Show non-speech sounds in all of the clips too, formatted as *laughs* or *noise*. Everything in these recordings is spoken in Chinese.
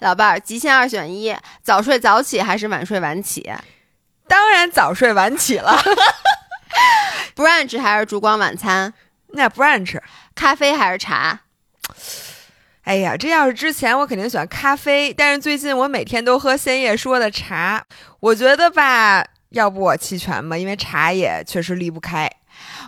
老伴儿，极限二选一，早睡早起还是晚睡晚起？当然早睡晚起了。*laughs* brunch 还是烛光晚餐？那 brunch，咖啡还是茶？哎呀，这要是之前我肯定喜欢咖啡，但是最近我每天都喝鲜叶说的茶，我觉得吧，要不我弃权吧，因为茶也确实离不开。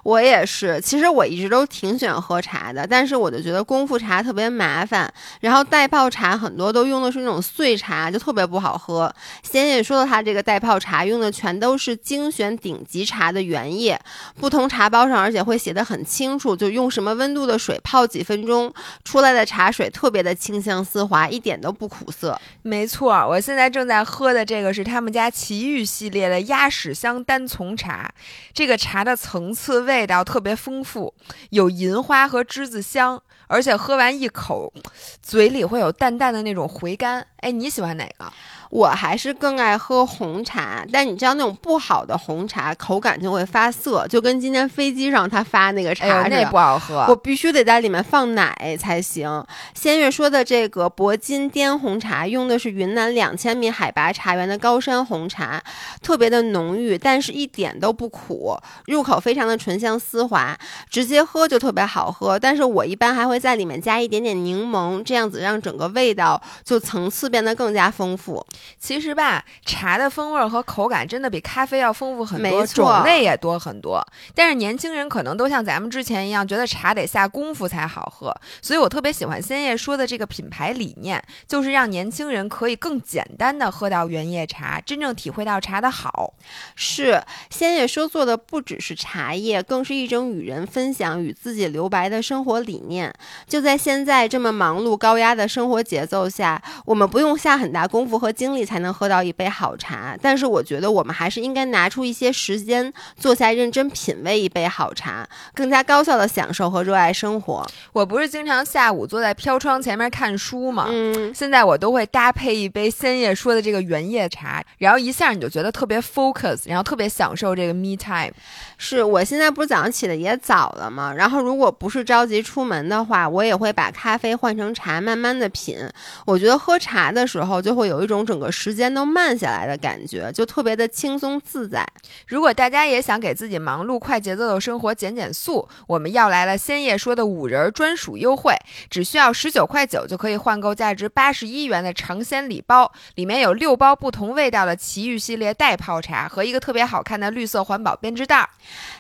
我也是，其实我一直都挺喜欢喝茶的，但是我就觉得功夫茶特别麻烦，然后袋泡茶很多都用的是那种碎茶，就特别不好喝。仙姐说的他这个袋泡茶用的全都是精选顶级茶的原叶，不同茶包上而且会写的很清楚，就用什么温度的水泡几分钟，出来的茶水特别的清香丝滑，一点都不苦涩。没错，我现在正在喝的这个是他们家奇遇系列的鸭屎香单丛茶，这个茶的层次味。味道特别丰富，有银花和栀子香，而且喝完一口，嘴里会有淡淡的那种回甘。哎，你喜欢哪个？我还是更爱喝红茶，但你知道那种不好的红茶口感就会发涩，就跟今天飞机上他发那个茶似的，哎、那不好喝。我必须得在里面放奶才行。仙月说的这个铂金滇红茶，用的是云南两千米海拔茶园的高山红茶，特别的浓郁，但是一点都不苦，入口非常的醇香丝滑，直接喝就特别好喝。但是我一般还会在里面加一点点柠檬，这样子让整个味道就层次变得更加丰富。其实吧，茶的风味和口感真的比咖啡要丰富很多，种类也多很多。但是年轻人可能都像咱们之前一样，觉得茶得下功夫才好喝，所以我特别喜欢鲜叶说的这个品牌理念，就是让年轻人可以更简单的喝到原叶茶，真正体会到茶的好。是鲜叶说做的不只是茶叶，更是一种与人分享、与自己留白的生活理念。就在现在这么忙碌高压的生活节奏下，我们不用下很大功夫和精力才能喝到一杯好茶，但是我觉得我们还是应该拿出一些时间，坐下认真品味一杯好茶，更加高效的享受和热爱生活。我不是经常下午坐在飘窗前面看书吗？嗯，现在我都会搭配一杯鲜叶说的这个原叶茶，然后一下你就觉得特别 focus，然后特别享受这个 me time。是我现在不是早上起的也早了吗？然后如果不是着急出门的话，我也会把咖啡换成茶，慢慢的品。我觉得喝茶的时候就会有一种整个时间都慢下来的感觉，就特别的轻松自在。如果大家也想给自己忙碌快节奏的生活减减速，我们要来了鲜叶说的五人专属优惠，只需要十九块九就可以换购价值八十一元的尝鲜礼包，里面有六包不同味道的奇遇系列袋泡茶和一个特别好看的绿色环保编织袋。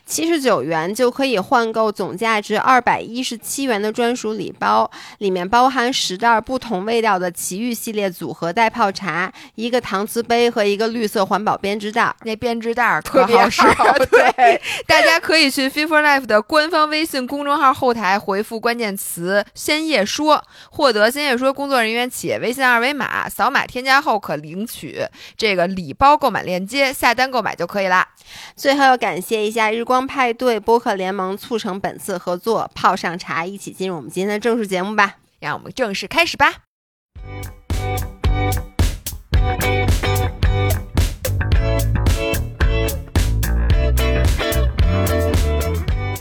七十九元就可以换购总价值二百一十七元的专属礼包，里面包含十袋不同味道的奇遇系列组合袋泡茶，一个搪瓷杯和一个绿色环保编织袋。那编织袋特别好使好，*laughs* 对，大家可以去 Fit for Life 的官方微信公众号后台回复关键词“鲜叶说”，获得鲜叶说工作人员企业微信二维码，扫码添加后可领取这个礼包购买链接，下单购买就可以啦。最后要感谢一下日光派对播客联盟促成本次合作，泡上茶，一起进入我们今天的正式节目吧。让我们正式开始吧。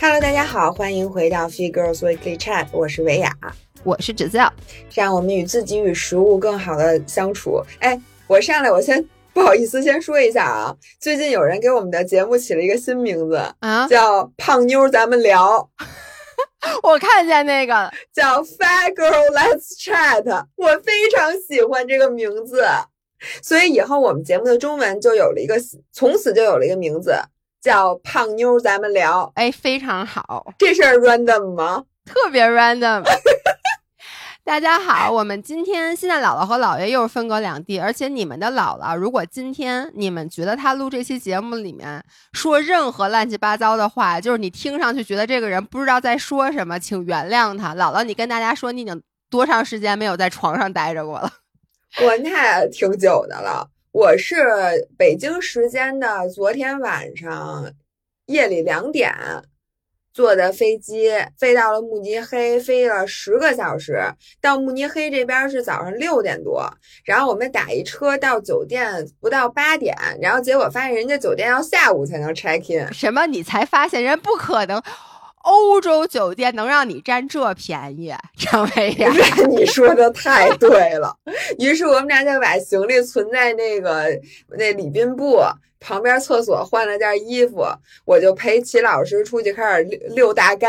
Hello，大家好，欢迎回到 Free Girls Weekly Chat，我是维雅，我是芷笑，让我们与自己与食物更好的相处。哎，我上来，我先不好意思先说一下啊，最近有人给我们的节目起了一个新名字，啊，叫“胖妞咱们聊 *laughs* 我看见那个，”，叫 “Fat Girl Let's Chat”，我非常喜欢这个名字，所以以后我们节目的中文就有了一个，从此就有了一个名字，叫“胖妞咱们聊哎，非常好”。，这事儿 random 吗？*laughs* 特别 random。*laughs* 大家好，我们今天现在姥姥和姥爷又是分隔两地，而且你们的姥姥，如果今天你们觉得他录这期节目里面说任何乱七八糟的话，就是你听上去觉得这个人不知道在说什么，请原谅他。姥姥，你跟大家说，你已经多长时间没有在床上待着过了？我那挺久的了，我是北京时间的昨天晚上夜里两点坐的飞机，飞到了慕尼黑，飞了十个小时。到慕尼黑这边是早上六点多，然后我们打一车到酒店不到八点，然后结果发现人家酒店要下午才能 check in。什么？你才发现人不可能欧洲酒店能让你占这便宜，张薇呀？*laughs* 你说的太对了。于是我们俩就把行李存在那个那礼宾部旁边厕所，换了件衣服，我就陪齐老师出去开始溜溜大街。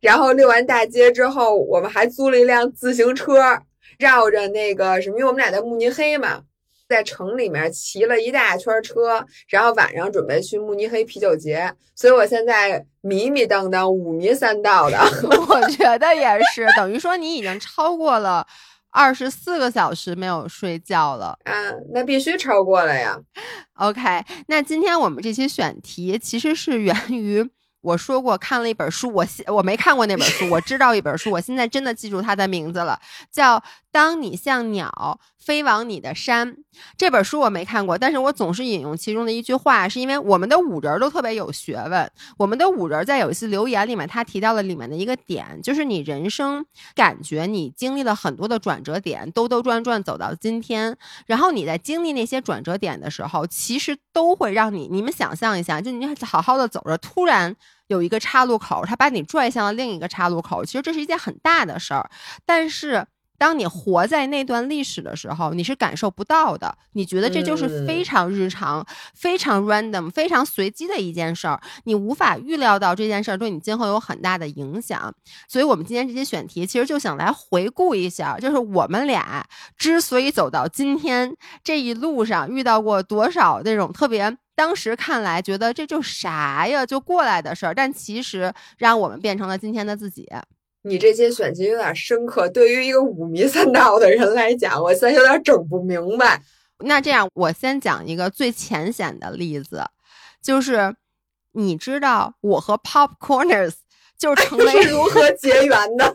然后溜完大街之后，我们还租了一辆自行车，绕着那个什么，因为我们俩在慕尼黑嘛。在城里面骑了一大圈车，然后晚上准备去慕尼黑啤酒节，所以我现在迷迷瞪瞪、五迷三道的。*laughs* 我觉得也是，等于说你已经超过了二十四个小时没有睡觉了啊！那必须超过了呀。OK，那今天我们这期选题其实是源于。我说过看了一本书，我我没看过那本书，我知道一本书，我现在真的记住它的名字了，叫《当你像鸟飞往你的山》。这本书我没看过，但是我总是引用其中的一句话，是因为我们的五人都特别有学问。我们的五人在有一次留言里面，他提到了里面的一个点，就是你人生感觉你经历了很多的转折点，兜兜转转走到今天，然后你在经历那些转折点的时候，其实都会让你，你们想象一下，就你好好的走着，突然。有一个岔路口，他把你拽向了另一个岔路口。其实这是一件很大的事儿，但是当你活在那段历史的时候，你是感受不到的。你觉得这就是非常日常、非常 random、非常随机的一件事儿，你无法预料到这件事儿对你今后有很大的影响。所以，我们今天这些选题其实就想来回顾一下，就是我们俩之所以走到今天这一路上遇到过多少那种特别。当时看来觉得这就啥呀，就过来的事儿，但其实让我们变成了今天的自己。你这些选题有点深刻，对于一个五迷三道的人来讲，我现在有点整不明白。那这样，我先讲一个最浅显的例子，就是你知道我和 Popcorners 就 *laughs* 是成为如何结缘的，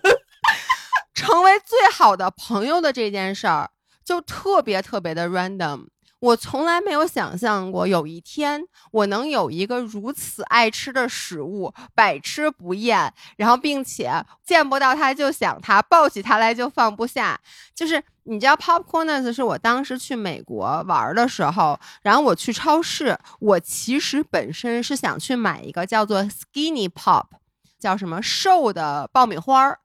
*laughs* 成为最好的朋友的这件事儿，就特别特别的 random。我从来没有想象过有一天我能有一个如此爱吃的食物，百吃不厌，然后并且见不到它就想它，抱起它来就放不下。就是你知道，popcorns 是我当时去美国玩的时候，然后我去超市，我其实本身是想去买一个叫做 Skinny Pop，叫什么瘦的爆米花儿，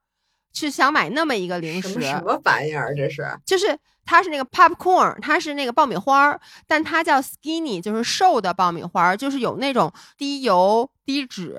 去想买那么一个零食。什么玩意儿？这是？就是。它是那个 popcorn，它是那个爆米花儿，但它叫 skinny，就是瘦的爆米花儿，就是有那种低油低脂。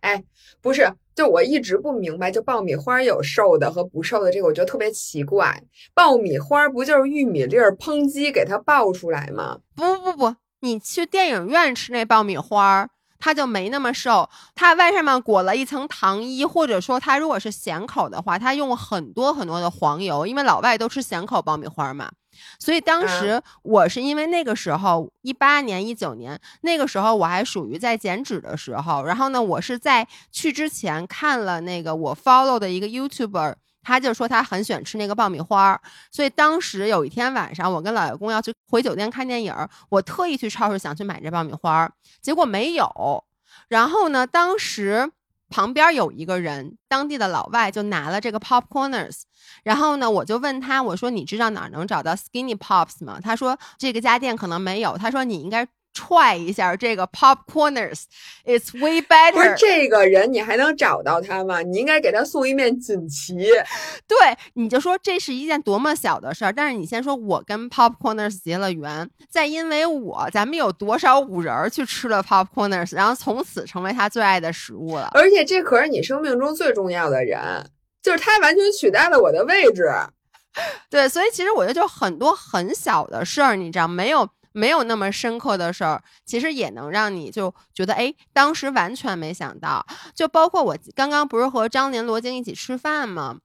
哎，不是，就我一直不明白，就爆米花有瘦的和不瘦的，这个我觉得特别奇怪。爆米花不就是玉米粒儿抨击给它爆出来吗？不不不，你去电影院吃那爆米花儿。它就没那么瘦，它外上面裹了一层糖衣，或者说它如果是咸口的话，它用很多很多的黄油，因为老外都吃咸口爆米花嘛。所以当时我是因为那个时候一八年一九年那个时候我还属于在减脂的时候，然后呢，我是在去之前看了那个我 follow 的一个 YouTuber。他就说他很喜欢吃那个爆米花，所以当时有一天晚上，我跟老公要去回酒店看电影，我特意去超市想去买这爆米花，结果没有。然后呢，当时旁边有一个人，当地的老外就拿了这个 popcorners，然后呢，我就问他，我说你知道哪能找到 skinny pops 吗？他说这个家店可能没有，他说你应该。踹一下这个 popcorners，it's way better。不是这个人，你还能找到他吗？你应该给他送一面锦旗。对，你就说这是一件多么小的事儿。但是你先说，我跟 popcorners 结了缘，再因为我，咱们有多少五人去吃了 popcorners，然后从此成为他最爱的食物了。而且这可是你生命中最重要的人，就是他完全取代了我的位置。*laughs* 对，所以其实我觉得就很多很小的事儿，你知道没有？没有那么深刻的事儿，其实也能让你就觉得，哎，当时完全没想到。就包括我刚刚不是和张琳、罗京一起吃饭吗？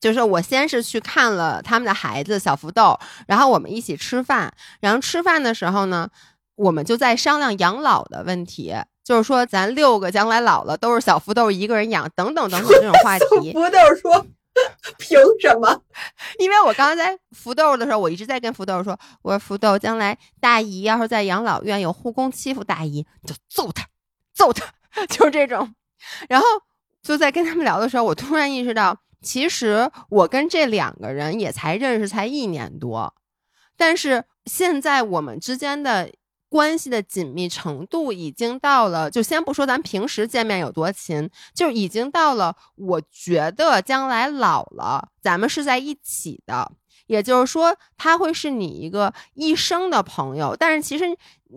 就是我先是去看了他们的孩子小福豆，然后我们一起吃饭。然后吃饭的时候呢，我们就在商量养老的问题，就是说咱六个将来老了都是小福豆一个人养，等等等等这种话题。*laughs* 福豆说。*laughs* 凭什么？因为我刚刚在福豆的时候，我一直在跟福豆说：“我说福豆，将来大姨要是在养老院有护工欺负大姨，就揍他，揍他，*laughs* 就是这种。”然后就在跟他们聊的时候，我突然意识到，其实我跟这两个人也才认识才一年多，但是现在我们之间的关系的紧密程度已经到了，就先不说咱平时见面有多勤，就已经到了，我觉得将来老了，咱们是在一起的。也就是说，他会是你一个一生的朋友。但是其实，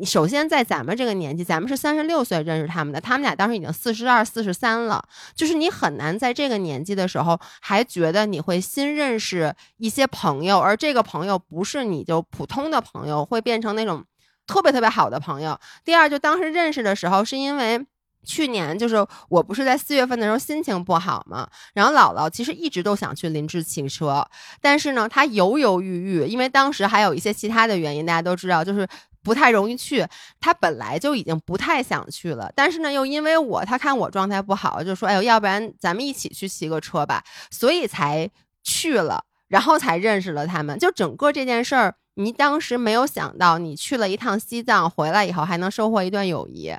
首先在咱们这个年纪，咱们是三十六岁认识他们的，他们俩当时已经四十二、四十三了。就是你很难在这个年纪的时候还觉得你会新认识一些朋友，而这个朋友不是你就普通的朋友，会变成那种特别特别好的朋友。第二，就当时认识的时候，是因为。去年就是我不是在四月份的时候心情不好嘛，然后姥姥其实一直都想去林芝骑车，但是呢，她犹犹豫豫，因为当时还有一些其他的原因，大家都知道，就是不太容易去。她本来就已经不太想去了，但是呢，又因为我，她看我状态不好，就说：“哎呦，要不然咱们一起去骑个车吧。”所以才去了，然后才认识了他们。就整个这件事儿，你当时没有想到，你去了一趟西藏，回来以后还能收获一段友谊。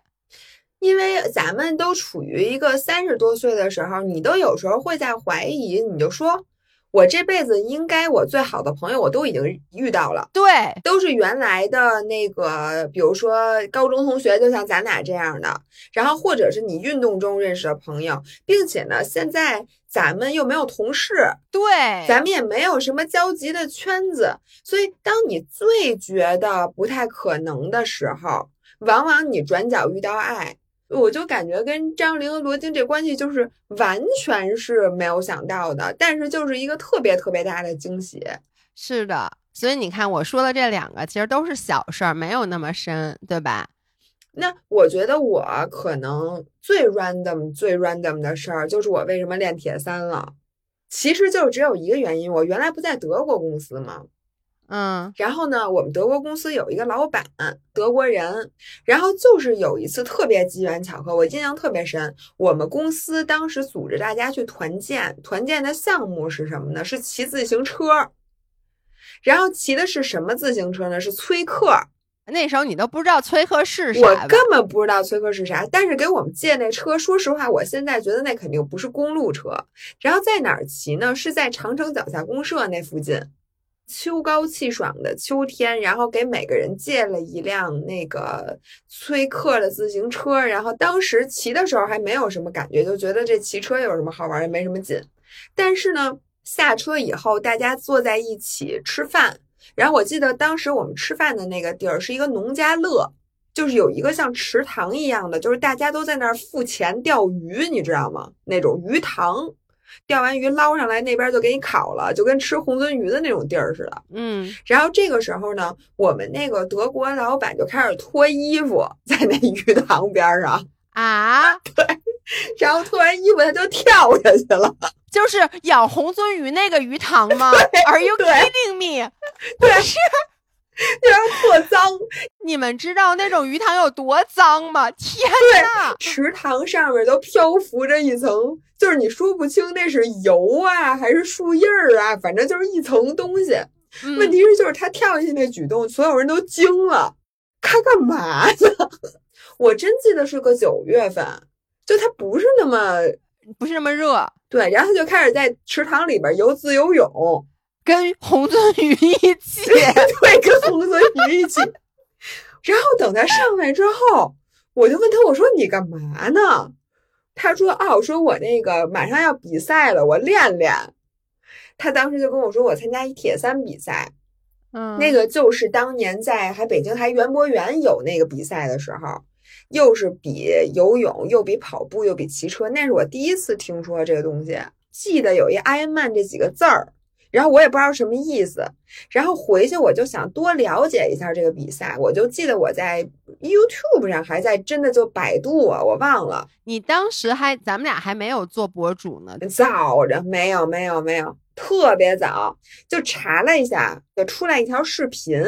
因为咱们都处于一个三十多岁的时候，你都有时候会在怀疑，你就说，我这辈子应该我最好的朋友我都已经遇到了，对，都是原来的那个，比如说高中同学，就像咱俩这样的，然后或者是你运动中认识的朋友，并且呢，现在咱们又没有同事，对，咱们也没有什么交集的圈子，所以当你最觉得不太可能的时候，往往你转角遇到爱。我就感觉跟张玲和罗京这关系就是完全是没有想到的，但是就是一个特别特别大的惊喜。是的，所以你看我说的这两个其实都是小事儿，没有那么深，对吧？那我觉得我可能最 random 最 random 的事儿就是我为什么练铁三了，其实就只有一个原因，我原来不在德国公司吗？嗯，然后呢，我们德国公司有一个老板，德国人。然后就是有一次特别机缘巧合，我印象特别深。我们公司当时组织大家去团建，团建的项目是什么呢？是骑自行车。然后骑的是什么自行车呢？是崔克。那时候你都不知道崔克是啥，我根本不知道崔克是啥。但是给我们借那车，说实话，我现在觉得那肯定不是公路车。然后在哪儿骑呢？是在长城脚下公社那附近。秋高气爽的秋天，然后给每个人借了一辆那个崔克的自行车，然后当时骑的时候还没有什么感觉，就觉得这骑车有什么好玩，也没什么劲。但是呢，下车以后大家坐在一起吃饭，然后我记得当时我们吃饭的那个地儿是一个农家乐，就是有一个像池塘一样的，就是大家都在那儿付钱钓鱼，你知道吗？那种鱼塘。钓完鱼捞上来，那边就给你烤了，就跟吃红鳟鱼的那种地儿似的。嗯，然后这个时候呢，我们那个德国老板就开始脱衣服，在那鱼塘边上啊，对，然后脱完衣服他就跳下去了，*laughs* 就是养红鳟鱼那个鱼塘吗？Are you kidding me？对，是。*laughs* 然后特脏，你们知道那种鱼塘有多脏吗？天呐，池塘上面都漂浮着一层，就是你说不清那是油啊还是树叶儿啊，反正就是一层东西。问题是，就是他跳下去那举动，所有人都惊了。他干嘛呢？*laughs* 我真记得是个九月份，就他不是那么不是那么热。对，然后他就开始在池塘里边游自由泳。跟红鳟鱼一起，*laughs* 对，跟红鳟鱼一起。然后等他上来之后，我就问他，我说你干嘛呢？他说哦，说我那个马上要比赛了，我练练。他当时就跟我说，我参加一铁三比赛，嗯，那个就是当年在还北京还园博园有那个比赛的时候，又是比游泳，又比跑步，又比骑车，那是我第一次听说这个东西。记得有一 Ironman 这几个字儿。然后我也不知道什么意思，然后回去我就想多了解一下这个比赛，我就记得我在 YouTube 上还在真的就百度啊，我忘了。你当时还咱们俩还没有做博主呢，早着没有没有没有，特别早就查了一下，就出来一条视频，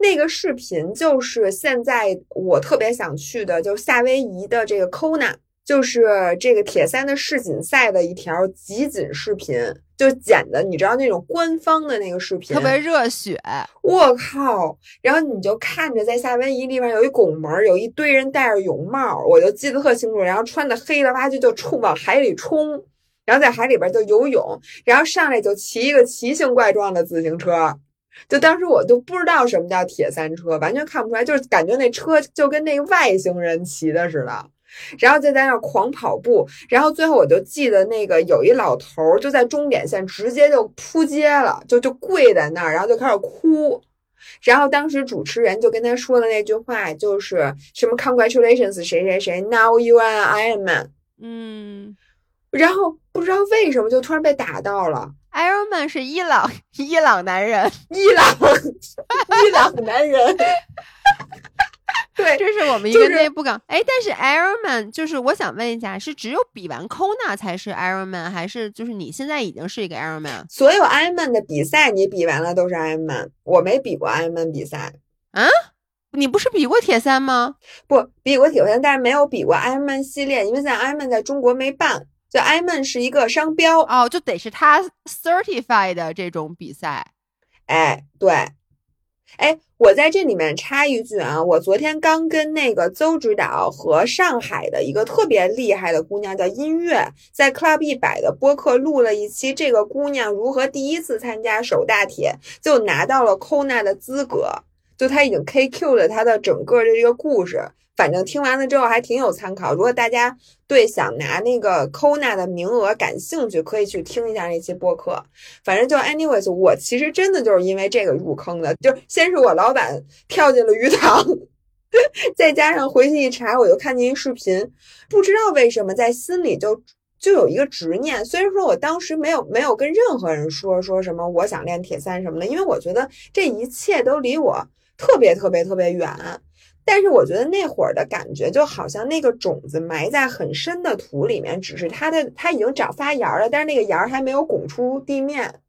那个视频就是现在我特别想去的，就夏威夷的这个 Kona。就是这个铁三的世锦赛的一条集锦视频，就剪的，你知道那种官方的那个视频，特别热血，我靠！然后你就看着在夏威夷地方有一拱门，有一堆人戴着泳帽，我就记得特清楚。然后穿的黑了吧唧就冲往海里冲，然后在海里边就游泳，然后上来就骑一个奇形怪状的自行车，就当时我都不知道什么叫铁三车，完全看不出来，就是感觉那车就跟那个外星人骑的似的。然后就在那儿狂跑步，然后最后我就记得那个有一老头儿就在终点线直接就扑街了，就就跪在那儿，然后就开始哭。然后当时主持人就跟他说的那句话就是什么 “Congratulations，谁谁谁，Now you are Iron Man。嗯”，然后不知道为什么就突然被打到了。，Iron Man 是伊朗伊朗男人，伊朗，伊朗男人，对，这是我们一个就是内部梗。哎，但是 Iron Man 就是我想问一下，是只有比完 Kona 才是 Iron Man，还是就是你现在已经是一个 Iron Man？所有 Iron Man 的比赛你比完了都是 Iron Man，我没比过 Iron Man 比赛啊，你不是比过铁三吗？不比过铁三，但是没有比过 Iron Man 系列，因为在 Iron Man 在中国没办，就 Iron Man 是一个商标，哦，就得是他 certified 的这种比赛。哎，对，哎，我在这里面插一句啊，我昨天刚跟那个邹指导和上海的一个特别厉害的姑娘叫音乐，在 Club 一百的播客录了一期，这个姑娘如何第一次参加手大铁就拿到了 Kona 的资格，就她已经 KQ 了她的整个的这个故事。反正听完了之后还挺有参考，如果大家对想拿那个 Kona 的名额感兴趣，可以去听一下那期播客。反正就 anyways，我其实真的就是因为这个入坑的，就先是我老板跳进了鱼塘，*laughs* 再加上回去一查，我就看见一视频，不知道为什么在心里就就有一个执念。虽然说我当时没有没有跟任何人说说什么我想练铁三什么的，因为我觉得这一切都离我特别特别特别远。但是我觉得那会儿的感觉就好像那个种子埋在很深的土里面，只是它的它已经长发芽了，但是那个芽儿还没有拱出地面。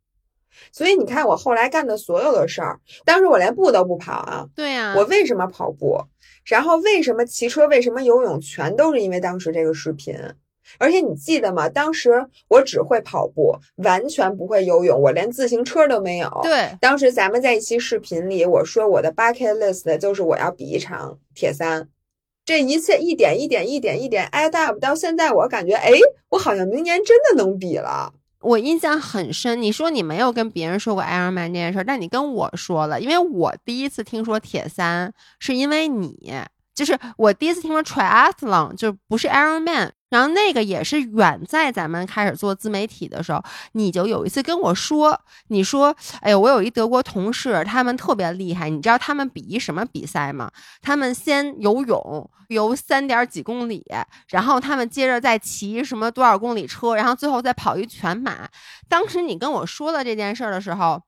所以你看，我后来干的所有的事儿，当时我连步都不跑啊。对呀、我为什么跑步？然后为什么骑车？为什么游泳？全都是因为当时这个视频。而且你记得吗？当时我只会跑步，完全不会游泳，我连自行车都没有。对，当时咱们在一期视频里，我说我的 bucket list 就是我要比一场铁三。这一切一点一点一点一点 add up，到现在我感觉，哎，我好像明年真的能比了。我印象很深。你说你没有跟别人说过 Ironman 这件事儿，但你跟我说了，因为我第一次听说铁三是因为你，就是我第一次听说 triathlon 就不是 Ironman，然后那个也是远在咱们开始做自媒体的时候，你就有一次跟我说，你说，哎呦，我有一德国同事，他们特别厉害，你知道他们比一什么比赛吗？他们先游泳，游三点几公里，然后他们接着再骑什么多少公里车，然后最后再跑一全马。当时你跟我说了这件事儿的时候，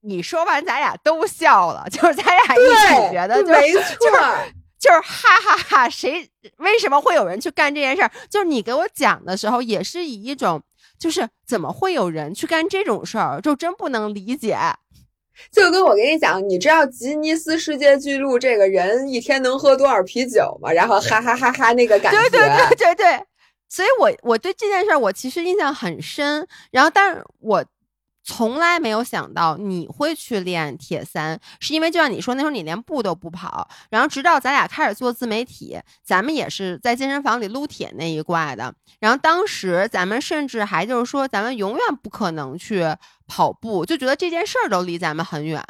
你说完咱俩都笑了，*laughs* 就是咱俩一起觉得就是没 *laughs* 错儿，就是哈哈哈谁为什么会有人去干这件事儿？就是你给我讲的时候，也是以一种就是怎么会有人去干这种事儿，就真不能理解。就跟我跟你讲，你知道吉尼斯世界纪录这个人一天能喝多少啤酒吗？然后哈哈哈哈那个感觉，对对对对对，所以我我对这件事儿我其实印象很深，然后但是我从来没有想到你会去练铁三，是因为就像你说那时候你连步都不跑，然后直到咱俩开始做自媒体，咱们也是在健身房里撸铁那一挂的，然后当时咱们甚至还就是说咱们永远不可能去跑步，就觉得这件事儿都离咱们很远。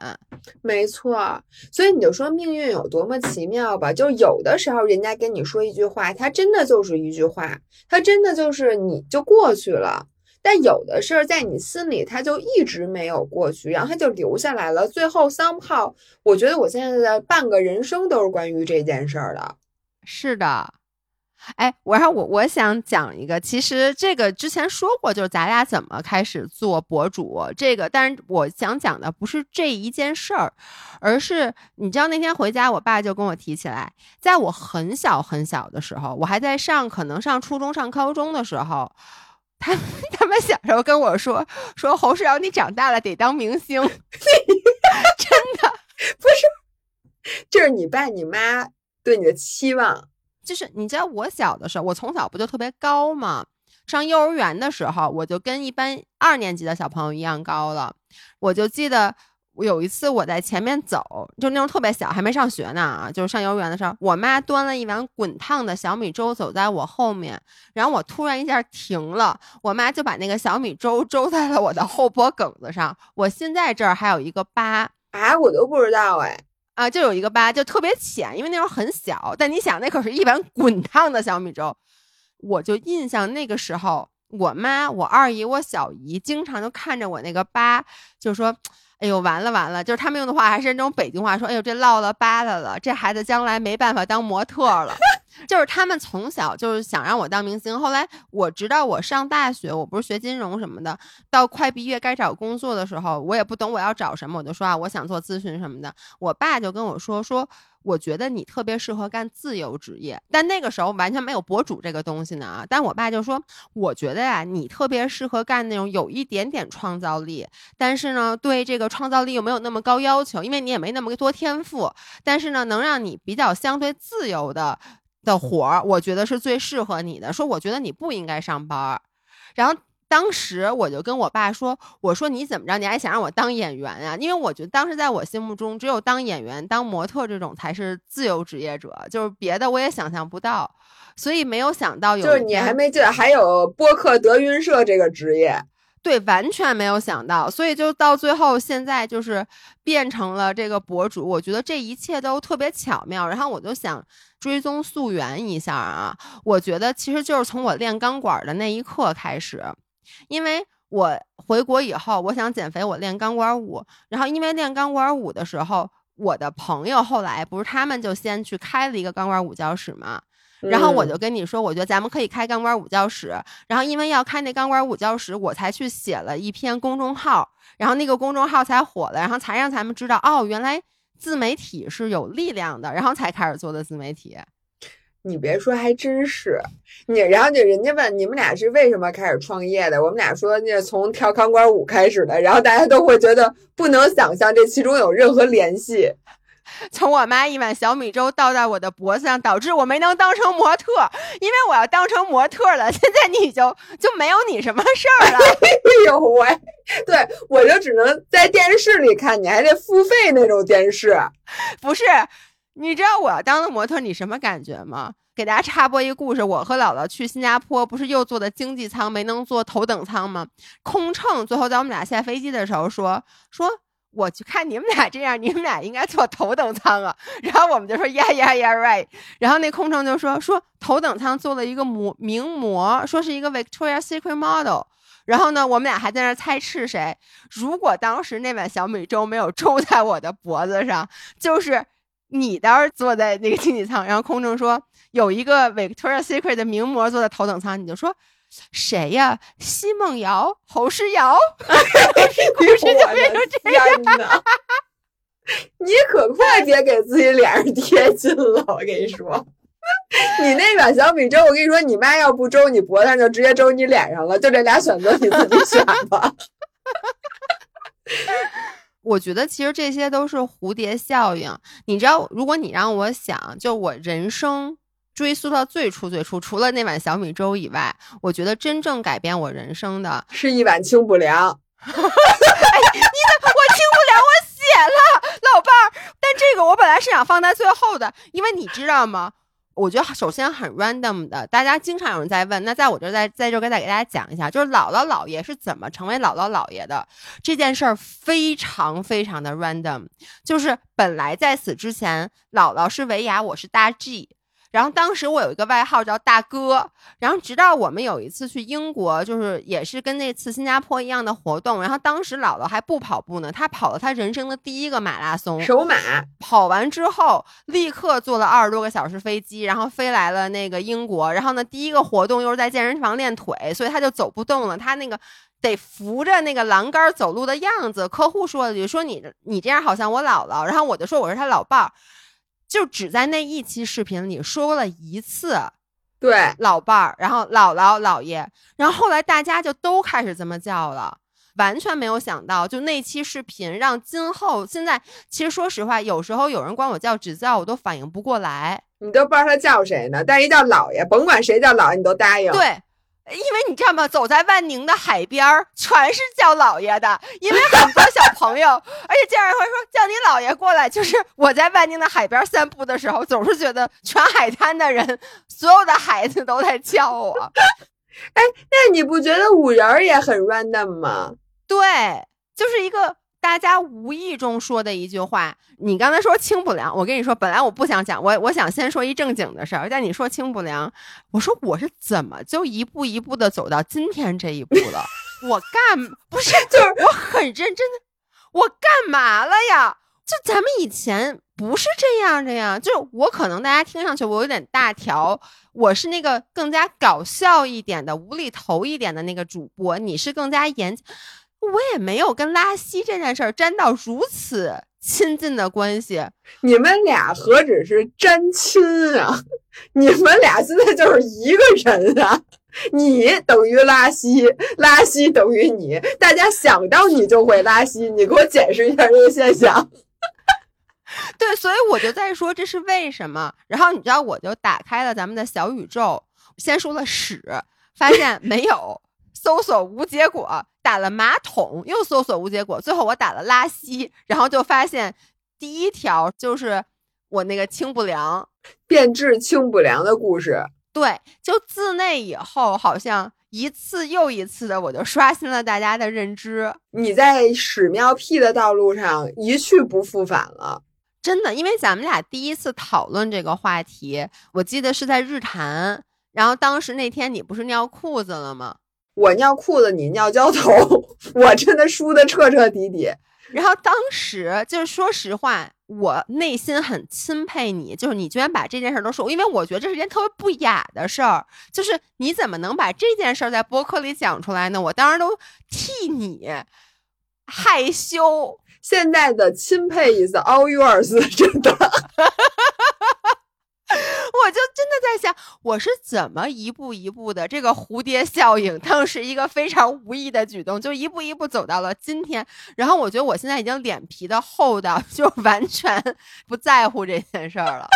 没错，所以你就说命运有多么奇妙吧。就有的时候人家跟你说一句话，他真的就是一句话，他真的就是你就过去了。但有的事儿在你心里，它就一直没有过去，然后它就留下来了。最后 somehow，我觉得我现在的半个人生都是关于这件事儿的。是的，哎，我然后我我想讲一个，其实这个之前说过，就是咱俩怎么开始做博主这个，但是我想讲的不是这一件事儿，而是你知道那天回家，我爸就跟我提起来，在我很小很小的时候，我还在上可能上初中上高中的时候。他们他们小时候跟我说说侯世瑶，你长大了得当明星，*laughs* 真的。不是就是你爸你妈对你的期望。就是你知道我小的时候，我从小不就特别高嘛？上幼儿园的时候，我就跟一般二年级的小朋友一样高了。我就记得我有一次我在前面走，就那种特别小，还没上学呢啊，就是上幼儿园的时候，我妈端了一碗滚烫的小米粥走在我后面，然后我突然一下停了，我妈就把那个小米粥粥在了我的后脖梗子上，我现在这儿还有一个疤。啊，我都不知道哎。啊，就有一个疤，就特别浅，因为那时候很小。但你想，那可是一碗滚烫的小米粥。我就印象那个时候，我妈、我二姨、我小姨经常就看着我那个疤，就说：“哎呦，完了完了！”就是他们用的话还是那种北京话，说：“哎呦，这落了疤了了，这孩子将来没办法当模特了。”就是他们从小就是想让我当明星。后来我直到我上大学，我不是学金融什么的，到快毕业该找工作的时候，我也不懂我要找什么，我就说啊，我想做咨询什么的。我爸就跟我说说，我觉得你特别适合干自由职业。但那个时候完全没有博主这个东西呢啊。但我爸就说，我觉得呀，你特别适合干那种有一点点创造力，但是呢，对这个创造力又没有那么高要求，因为你也没那么多天赋，但是呢，能让你比较相对自由的。的活儿，我觉得是最适合你的。说，我觉得你不应该上班儿。然后当时我就跟我爸说：“我说你怎么着，你还想让我当演员啊？因为我觉得当时在我心目中，只有当演员、当模特这种才是自由职业者，就是别的我也想象不到。所以没有想到有，就是你还没记得还有播客德云社这个职业。”对，完全没有想到，所以就到最后，现在就是变成了这个博主。我觉得这一切都特别巧妙，然后我就想追踪溯源一下啊。我觉得其实就是从我练钢管的那一刻开始，因为我回国以后，我想减肥，我练钢管舞，然后因为练钢管舞的时候，我的朋友后来不是他们就先去开了一个钢管舞教室嘛。然后我就跟你说，我觉得咱们可以开钢管舞教室。然后因为要开那钢管舞教室，我才去写了一篇公众号，然后那个公众号才火了，然后才让咱们知道，哦，原来自媒体是有力量的，然后才开始做的自媒体。你别说，还真是你。然后就人家问你们俩是为什么开始创业的，我们俩说那从跳钢管舞开始的，然后大家都会觉得不能想象这其中有任何联系。*laughs* 从我妈一碗小米粥倒在我的脖子上，导致我没能当成模特，因为我要当成模特了，现在你就就没有你什么事儿了。*laughs* 哎呦喂，对我就只能在电视里看，你还得付费那种电视。*laughs* 不是，你知道我要当了模特，你什么感觉吗？给大家插播一个故事，我和姥姥去新加坡，不是又坐的经济舱，没能坐头等舱吗？空乘最后在我们俩下飞机的时候说说。我去看你们俩这样，你们俩应该坐头等舱啊。然后我们就说呀呀呀，right。然后那空乘就说说头等舱坐了一个模名模，说是一个 Victoria Secret model。然后呢，我们俩还在那猜是谁。如果当时那碗小米粥没有粥在我的脖子上，就是你当时坐在那个经济舱。然后空乘说有一个 Victoria Secret 的名模坐在头等舱，你就说。谁呀？奚梦瑶、侯诗瑶，*laughs* 故事就变成这样的。你可快别给自己脸上贴金了！我跟你说，你那碗小米粥，我跟你说，你妈要不粥你脖子上，就直接粥你脸上了。就这俩选择，你自己选吧。*laughs* 我觉得其实这些都是蝴蝶效应。你知道，如果你让我想，就我人生。追溯到最初最初，除了那碗小米粥以外，我觉得真正改变我人生的是一碗清补凉。*laughs* 你怎么我清补凉我写了，老伴儿。但这个我本来是想放在最后的，因为你知道吗？我觉得首先很 random 的，大家经常有人在问。那在我这儿在在这儿再给大家讲一下，就是姥姥姥爷是怎么成为姥姥姥爷的这件事儿，非常非常的 random。就是本来在此之前，姥姥是维雅，我是大 G。然后当时我有一个外号叫大哥，然后直到我们有一次去英国，就是也是跟那次新加坡一样的活动，然后当时姥姥还不跑步呢，她跑了她人生的第一个马拉松，首马。跑完之后立刻坐了二十多个小时飞机，然后飞来了那个英国，然后呢第一个活动又是在健身房练腿，所以她就走不动了，她那个得扶着那个栏杆走路的样子。客户说了句说你你这样好像我姥姥，然后我就说我是他老伴儿。就只在那一期视频里说了一次，对老伴儿，然后姥姥姥爷，然后后来大家就都开始这么叫了，完全没有想到，就那期视频让今后现在其实说实话，有时候有人管我叫指教，我都反应不过来，你都不知道他叫谁呢，但一叫姥爷，甭管谁叫姥爷，你都答应。对。因为你知道吗？走在万宁的海边儿，全是叫姥爷的。*laughs* 因为很多小朋友，*laughs* 而且经常会说叫你姥爷过来。就是我在万宁的海边散步的时候，总是觉得全海滩的人，所有的孩子都在叫我。*laughs* 哎，那你不觉得五仁儿也很 random 吗？对，就是一个大家无意中说的一句话。你刚才说清不凉，我跟你说，本来我不想讲，我我想先说一正经的事儿。但你说清不凉，我说我是怎么就一步一步的走到今天这一步了？我干 *laughs* 不是，就是我很认真的，我干嘛了呀？就咱们以前不是这样的呀，就我可能大家听上去我有点大条，我是那个更加搞笑一点的、无厘头一点的那个主播，你是更加严，我也没有跟拉稀这件事儿沾到如此亲近的关系。你们俩何止是沾亲啊，你们俩现在就是一个人啊！你等于拉稀，拉稀等于你，大家想到你就会拉稀。你给我解释一下这个现象。*laughs* 对，所以我就在说这是为什么。然后你知道，我就打开了咱们的小宇宙，先说了屎，发现没有，搜索无结果，打了马桶又搜索无结果，最后我打了拉稀，然后就发现第一条就是我那个清不良变质清不良的故事。对，就自那以后，好像一次又一次的，我就刷新了大家的认知。你在屎尿屁的道路上一去不复返了。真的，因为咱们俩第一次讨论这个话题，我记得是在日坛，然后当时那天你不是尿裤子了吗？我尿裤子，你尿浇头，*laughs* 我真的输的彻彻底底。然后当时就是说实话，我内心很钦佩你，就是你居然把这件事都说，因为我觉得这是件特别不雅的事儿，就是你怎么能把这件事在播客里讲出来呢？我当时都替你害羞。现在的钦佩 is all yours，真的，*laughs* 我就真的在想，我是怎么一步一步的这个蝴蝶效应，当时一个非常无意的举动，就一步一步走到了今天。然后我觉得我现在已经脸皮的厚到，就完全 *laughs* 不在乎这件事儿了。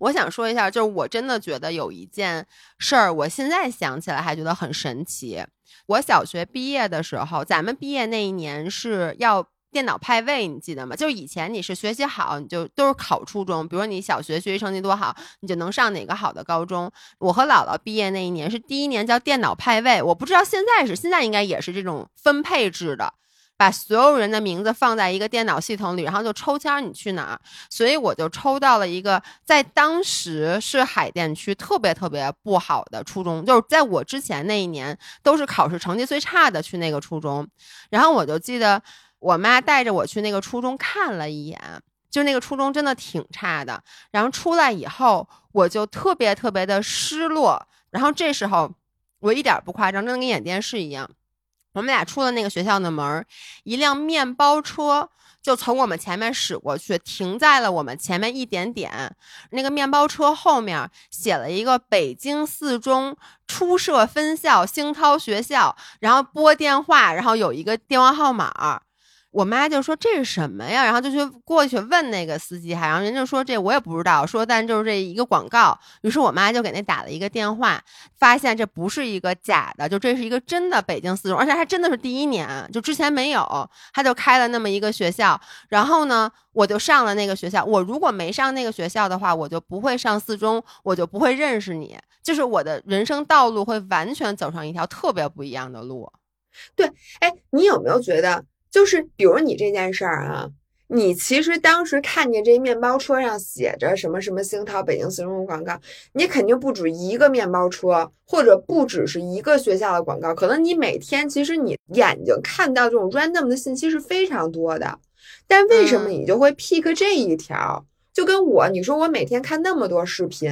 我想说一下，就是我真的觉得有一件事儿，我现在想起来还觉得很神奇。我小学毕业的时候，咱们毕业那一年是要电脑派位，你记得吗？就是以前你是学习好，你就都是考初中，比如你小学学习成绩多好，你就能上哪个好的高中。我和姥姥毕业那一年是第一年叫电脑派位，我不知道现在是，现在应该也是这种分配制的。把所有人的名字放在一个电脑系统里，然后就抽签你去哪儿。所以我就抽到了一个在当时是海淀区特别特别不好的初中，就是在我之前那一年都是考试成绩最差的去那个初中。然后我就记得我妈带着我去那个初中看了一眼，就那个初中真的挺差的。然后出来以后，我就特别特别的失落。然后这时候我一点不夸张，真的跟演电视一样。我们俩出了那个学校的门，一辆面包车就从我们前面驶过去，停在了我们前面一点点。那个面包车后面写了一个北京四中初设分校星涛学校，然后拨电话，然后有一个电话号码。我妈就说这是什么呀？然后就去过去问那个司机，还然后人就说这我也不知道，说但就是这一个广告。于是我妈就给那打了一个电话，发现这不是一个假的，就这是一个真的北京四中，而且还真的是第一年，就之前没有，他就开了那么一个学校。然后呢，我就上了那个学校。我如果没上那个学校的话，我就不会上四中，我就不会认识你，就是我的人生道路会完全走上一条特别不一样的路。对，哎，你有没有觉得？就是比如你这件事儿啊，你其实当时看见这面包车上写着什么什么星涛北京四中广告，你肯定不止一个面包车，或者不只是一个学校的广告，可能你每天其实你眼睛看到这种 random 的信息是非常多的，但为什么你就会 pick 这一条？就跟我你说我每天看那么多视频，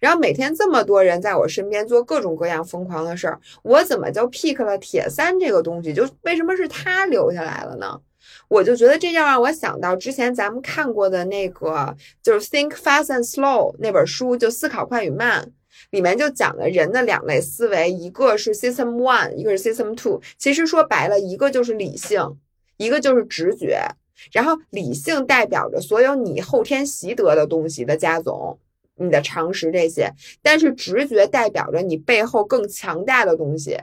然后每天这么多人在我身边做各种各样疯狂的事儿，我怎么就 pick 了铁三这个东西？就为什么是他留下来了呢？我就觉得这要让我想到之前咱们看过的那个，就是 Think Fast and Slow 那本书，就思考快与慢，里面就讲了人的两类思维，一个是 System One，一个是 System Two。其实说白了，一个就是理性，一个就是直觉。然后理性代表着所有你后天习得的东西的加总，你的常识这些，但是直觉代表着你背后更强大的东西，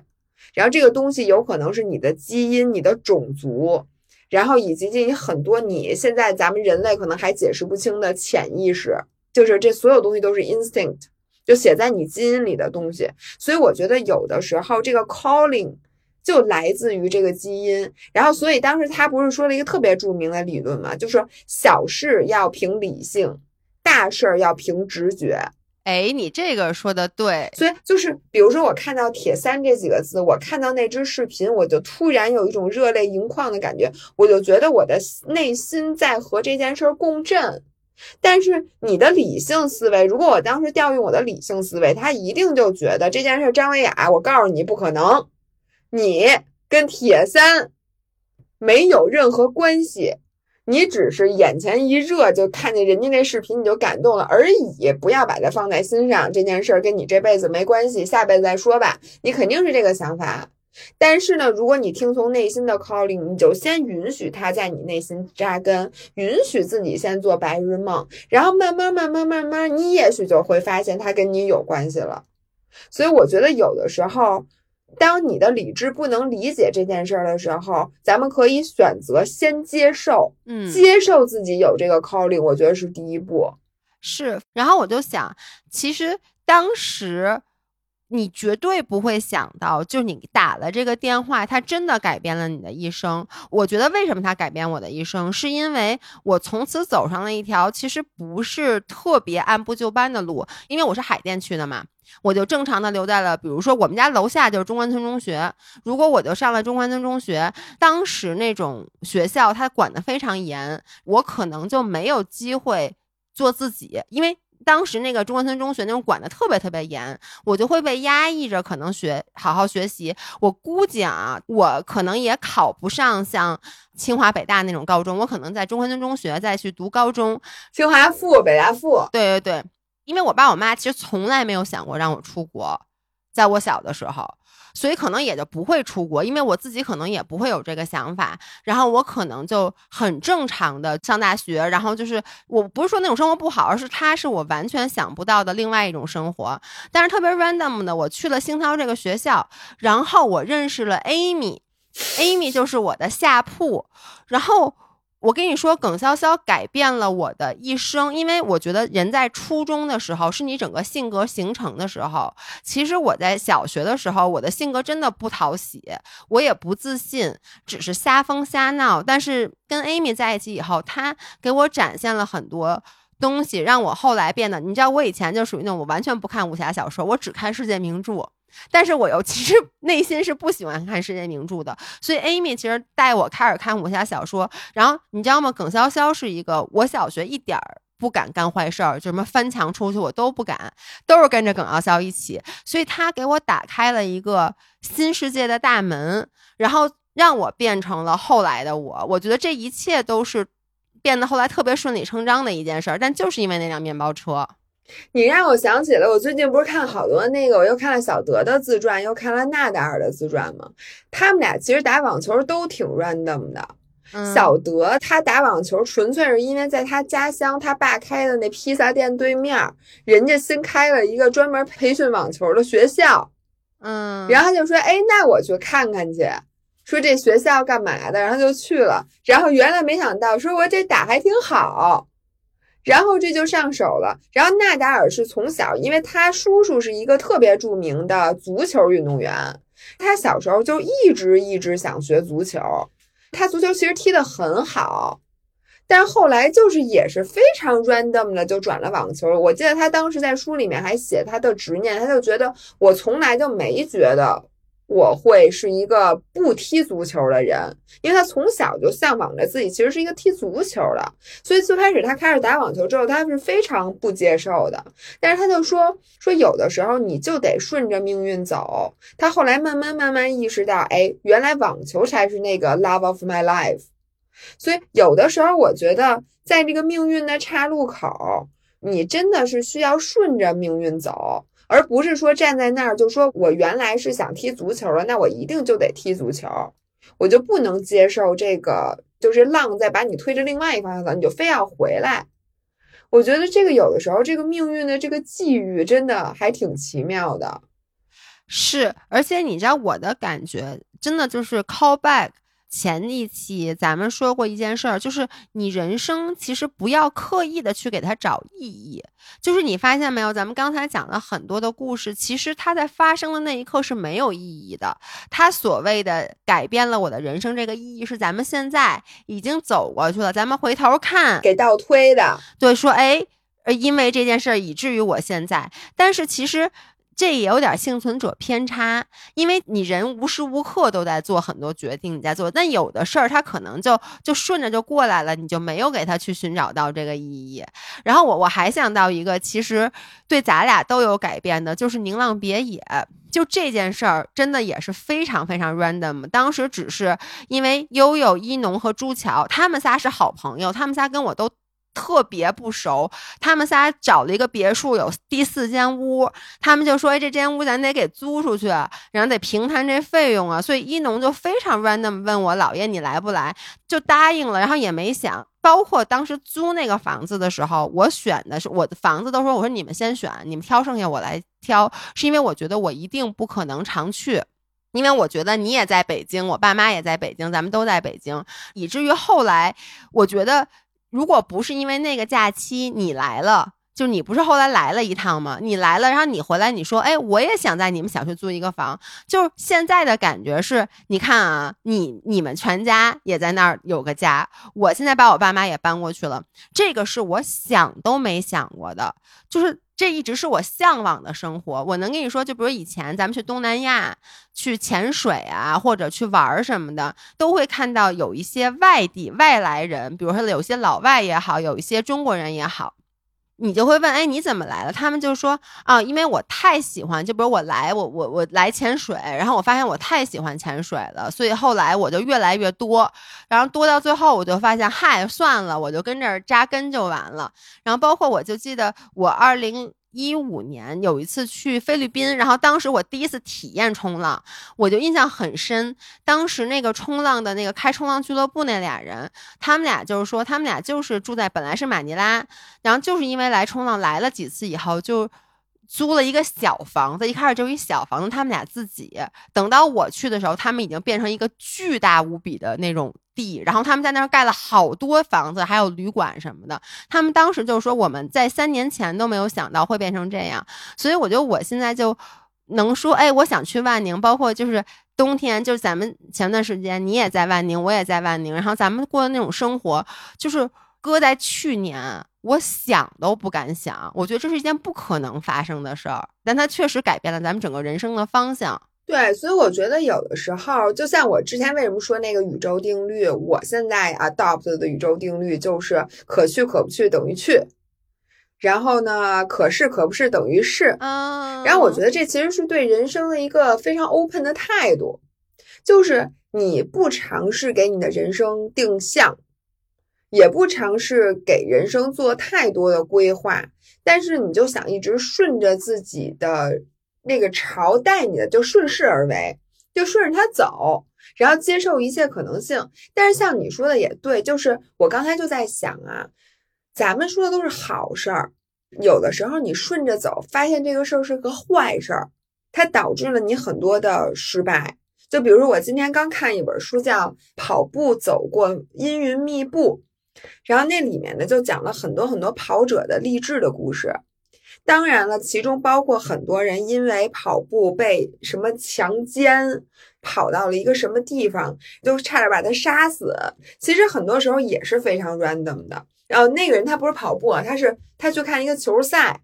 然后这个东西有可能是你的基因、你的种族，然后以及这很多你现在咱们人类可能还解释不清的潜意识，就是这所有东西都是 instinct，就写在你基因里的东西。所以我觉得有的时候这个 calling。就来自于这个基因。然后，所以当时他不是说了一个特别著名的理论嘛，就是小事要凭理性，大事儿要凭直觉。哎，你这个说的对，所以就是比如说我看到“铁三”这几个字，我看到那支视频，我就突然有一种热泪盈眶的感觉，我就觉得我的内心在和这件事儿共振。但是你的理性思维，如果我当时调用我的理性思维，他一定就觉得这件事张维雅，我告诉你不可能，你跟铁三没有任何关系，你只是眼前一热就看见人家那视频你就感动了而已，不要把它放在心上，这件事儿跟你这辈子没关系，下辈子再说吧，你肯定是这个想法。但是呢，如果你听从内心的 calling，你就先允许它在你内心扎根，允许自己先做白日梦，然后慢慢慢慢慢慢，你也许就会发现它跟你有关系了。所以我觉得有的时候，当你的理智不能理解这件事儿的时候，咱们可以选择先接受，嗯，接受自己有这个 calling，我觉得是第一步。是。然后我就想，其实当时。你绝对不会想到，就你打了这个电话，它真的改变了你的一生。我觉得为什么它改变我的一生，是因为我从此走上了一条其实不是特别按部就班的路。因为我是海淀区的嘛，我就正常的留在了，比如说我们家楼下就是中关村中学。如果我就上了中关村中学，当时那种学校它管得非常严，我可能就没有机会做自己，因为。当时那个中关村中学那种管的特别特别严，我就会被压抑着，可能学好好学习。我估计啊，我可能也考不上像清华北大那种高中，我可能在中关村中学再去读高中，清华附、北大附。对对对，因为我爸我妈其实从来没有想过让我出国，在我小的时候。所以可能也就不会出国，因为我自己可能也不会有这个想法，然后我可能就很正常的上大学，然后就是我不是说那种生活不好，而是它是我完全想不到的另外一种生活。但是特别 random 的，我去了星涛这个学校，然后我认识了 Amy，Amy 就是我的下铺，然后。我跟你说，耿潇潇改变了我的一生，因为我觉得人在初中的时候是你整个性格形成的时候。其实我在小学的时候，我的性格真的不讨喜，我也不自信，只是瞎疯瞎闹。但是跟 Amy 在一起以后，她给我展现了很多东西，让我后来变得，你知道，我以前就属于那种我完全不看武侠小说，我只看世界名著。但是我又 *laughs* 其实内心是不喜欢看世界名著的，所以 Amy 其实带我开始看武侠小说。然后你知道吗？耿潇潇是一个我小学一点儿不敢干坏事儿，就什么翻墙出去我都不敢，都是跟着耿潇潇一起。所以他给我打开了一个新世界的大门，然后让我变成了后来的我。我觉得这一切都是变得后来特别顺理成章的一件事，但就是因为那辆面包车。你让我想起了，我最近不是看好多那个，我又看了小德的自传，又看了纳达尔的自传吗？他们俩其实打网球都挺 random 的。小德他打网球纯粹是因为在他家乡他爸开的那披萨店对面，人家新开了一个专门培训网球的学校。嗯，然后他就说：“哎，那我去看看去。”说这学校干嘛的？然后就去了。然后原来没想到，说我这打还挺好。然后这就上手了。然后纳达尔是从小，因为他叔叔是一个特别著名的足球运动员，他小时候就一直一直想学足球。他足球其实踢得很好，但后来就是也是非常 random 的就转了网球。我记得他当时在书里面还写他的执念，他就觉得我从来就没觉得。我会是一个不踢足球的人，因为他从小就向往着自己其实是一个踢足球的，所以最开始他开始打网球之后，他是非常不接受的。但是他就说说有的时候你就得顺着命运走。他后来慢慢慢慢意识到，哎，原来网球才是那个 love of my life。所以有的时候我觉得，在这个命运的岔路口，你真的是需要顺着命运走。而不是说站在那儿就说，我原来是想踢足球的，那我一定就得踢足球，我就不能接受这个，就是浪在把你推着另外一方向走，你就非要回来。我觉得这个有的时候，这个命运的这个际遇真的还挺奇妙的。是，而且你知道我的感觉，真的就是 call back。前一期咱们说过一件事儿，就是你人生其实不要刻意的去给它找意义。就是你发现没有，咱们刚才讲了很多的故事，其实它在发生的那一刻是没有意义的。它所谓的改变了我的人生，这个意义是咱们现在已经走过去了，咱们回头看，给倒推的。对，说哎，呃，因为这件事儿以至于我现在，但是其实。这也有点幸存者偏差，因为你人无时无刻都在做很多决定，你在做，但有的事儿他可能就就顺着就过来了，你就没有给他去寻找到这个意义。然后我我还想到一个，其实对咱俩都有改变的，就是宁浪别野，就这件事儿真的也是非常非常 random。当时只是因为悠悠、一农和朱桥他们仨是好朋友，他们仨跟我都。特别不熟，他们仨找了一个别墅，有第四间屋，他们就说：“哎，这间屋咱得给租出去，然后得平摊这费用啊。”所以一农就非常 random 问我：“姥爷，你来不来？”就答应了，然后也没想。包括当时租那个房子的时候，我选的是我的房子，都说我说你们先选，你们挑，剩下我来挑，是因为我觉得我一定不可能常去，因为我觉得你也在北京，我爸妈也在北京，咱们都在北京，以至于后来我觉得。如果不是因为那个假期你来了，就你不是后来来了一趟吗？你来了，然后你回来，你说，哎，我也想在你们小区租一个房。就现在的感觉是，你看啊，你你们全家也在那儿有个家，我现在把我爸妈也搬过去了，这个是我想都没想过的，就是。这一直是我向往的生活。我能跟你说，就比如以前咱们去东南亚去潜水啊，或者去玩儿什么的，都会看到有一些外地外来人，比如说有些老外也好，有一些中国人也好。你就会问，哎，你怎么来了？他们就说啊，因为我太喜欢，就比如我来，我我我来潜水，然后我发现我太喜欢潜水了，所以后来我就越来越多，然后多到最后，我就发现，嗨，算了，我就跟这儿扎根就完了。然后包括我就记得我二零。一五年有一次去菲律宾，然后当时我第一次体验冲浪，我就印象很深。当时那个冲浪的那个开冲浪俱乐部那俩人，他们俩就是说，他们俩就是住在本来是马尼拉，然后就是因为来冲浪来了几次以后就。租了一个小房子，一开始就一小房子，他们俩自己。等到我去的时候，他们已经变成一个巨大无比的那种地，然后他们在那儿盖了好多房子，还有旅馆什么的。他们当时就说，我们在三年前都没有想到会变成这样，所以我觉得我现在就能说，哎，我想去万宁，包括就是冬天，就是咱们前段时间你也在万宁，我也在万宁，然后咱们过的那种生活，就是搁在去年。我想都不敢想，我觉得这是一件不可能发生的事儿，但它确实改变了咱们整个人生的方向。对，所以我觉得有的时候，就像我之前为什么说那个宇宙定律，我现在 adopt 的宇宙定律就是可去可不去等于去，然后呢，可是可不是等于是。嗯。然后我觉得这其实是对人生的一个非常 open 的态度，就是你不尝试给你的人生定向。也不尝试给人生做太多的规划，但是你就想一直顺着自己的那个潮带你的，就顺势而为，就顺着它走，然后接受一切可能性。但是像你说的也对，就是我刚才就在想啊，咱们说的都是好事儿，有的时候你顺着走，发现这个事儿是个坏事儿，它导致了你很多的失败。就比如说我今天刚看一本书，叫《跑步走过阴云密布》。然后那里面呢，就讲了很多很多跑者的励志的故事。当然了，其中包括很多人因为跑步被什么强奸，跑到了一个什么地方，就差点把他杀死。其实很多时候也是非常 random 的。然后那个人他不是跑步啊，他是他去看一个球赛。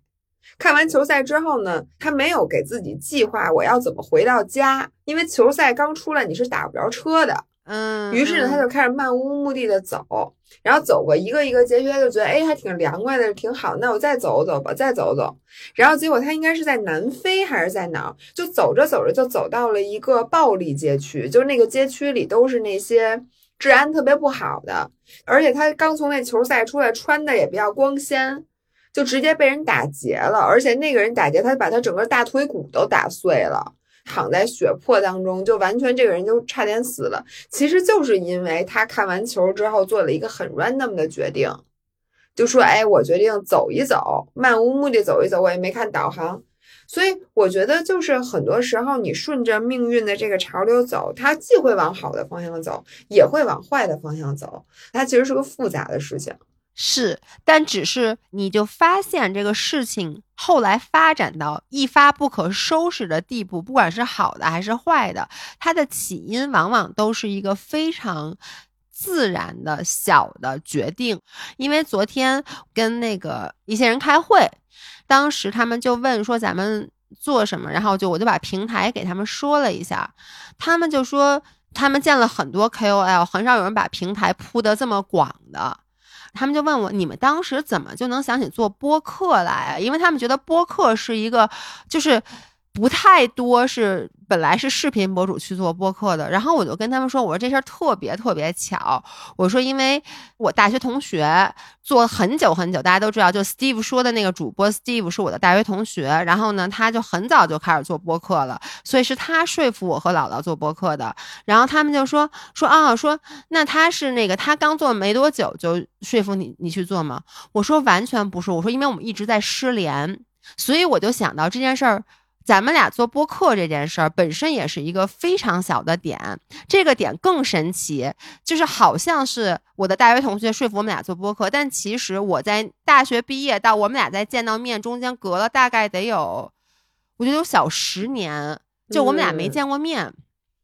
看完球赛之后呢，他没有给自己计划我要怎么回到家，因为球赛刚出来你是打不着车的。嗯，于是呢，他就开始漫无目的的走，然后走过一个一个街区，他就觉得哎，还挺凉快的，挺好。那我再走走吧，再走走。然后结果他应该是在南非还是在哪儿，就走着走着就走到了一个暴力街区，就是那个街区里都是那些治安特别不好的，而且他刚从那球赛出来，穿的也比较光鲜，就直接被人打劫了，而且那个人打劫他，把他整个大腿骨都打碎了。躺在血泊当中，就完全这个人就差点死了。其实就是因为他看完球之后做了一个很 random 的决定，就说：“哎，我决定走一走，漫无目的走一走，我也没看导航，所以我觉得，就是很多时候你顺着命运的这个潮流走，它既会往好的方向走，也会往坏的方向走。它其实是个复杂的事情。是，但只是你就发现这个事情后来发展到一发不可收拾的地步，不管是好的还是坏的，它的起因往往都是一个非常自然的小的决定。因为昨天跟那个一些人开会。当时他们就问说咱们做什么，然后就我就把平台给他们说了一下，他们就说他们见了很多 KOL，很少有人把平台铺得这么广的。他们就问我，你们当时怎么就能想起做播客来啊？因为他们觉得播客是一个就是。不太多是本来是视频博主去做播客的，然后我就跟他们说，我说这事儿特别特别巧，我说因为我大学同学做很久很久，大家都知道，就 Steve 说的那个主播 Steve 是我的大学同学，然后呢，他就很早就开始做播客了，所以是他说服我和姥姥做播客的，然后他们就说说啊，说那他是那个他刚做没多久就说服你你去做吗？我说完全不是，我说因为我们一直在失联，所以我就想到这件事儿。咱们俩做播客这件事儿本身也是一个非常小的点，这个点更神奇，就是好像是我的大学同学说服我们俩做播客，但其实我在大学毕业到我们俩再见到面中间隔了大概得有，我觉得有小十年，就我们俩没见过面。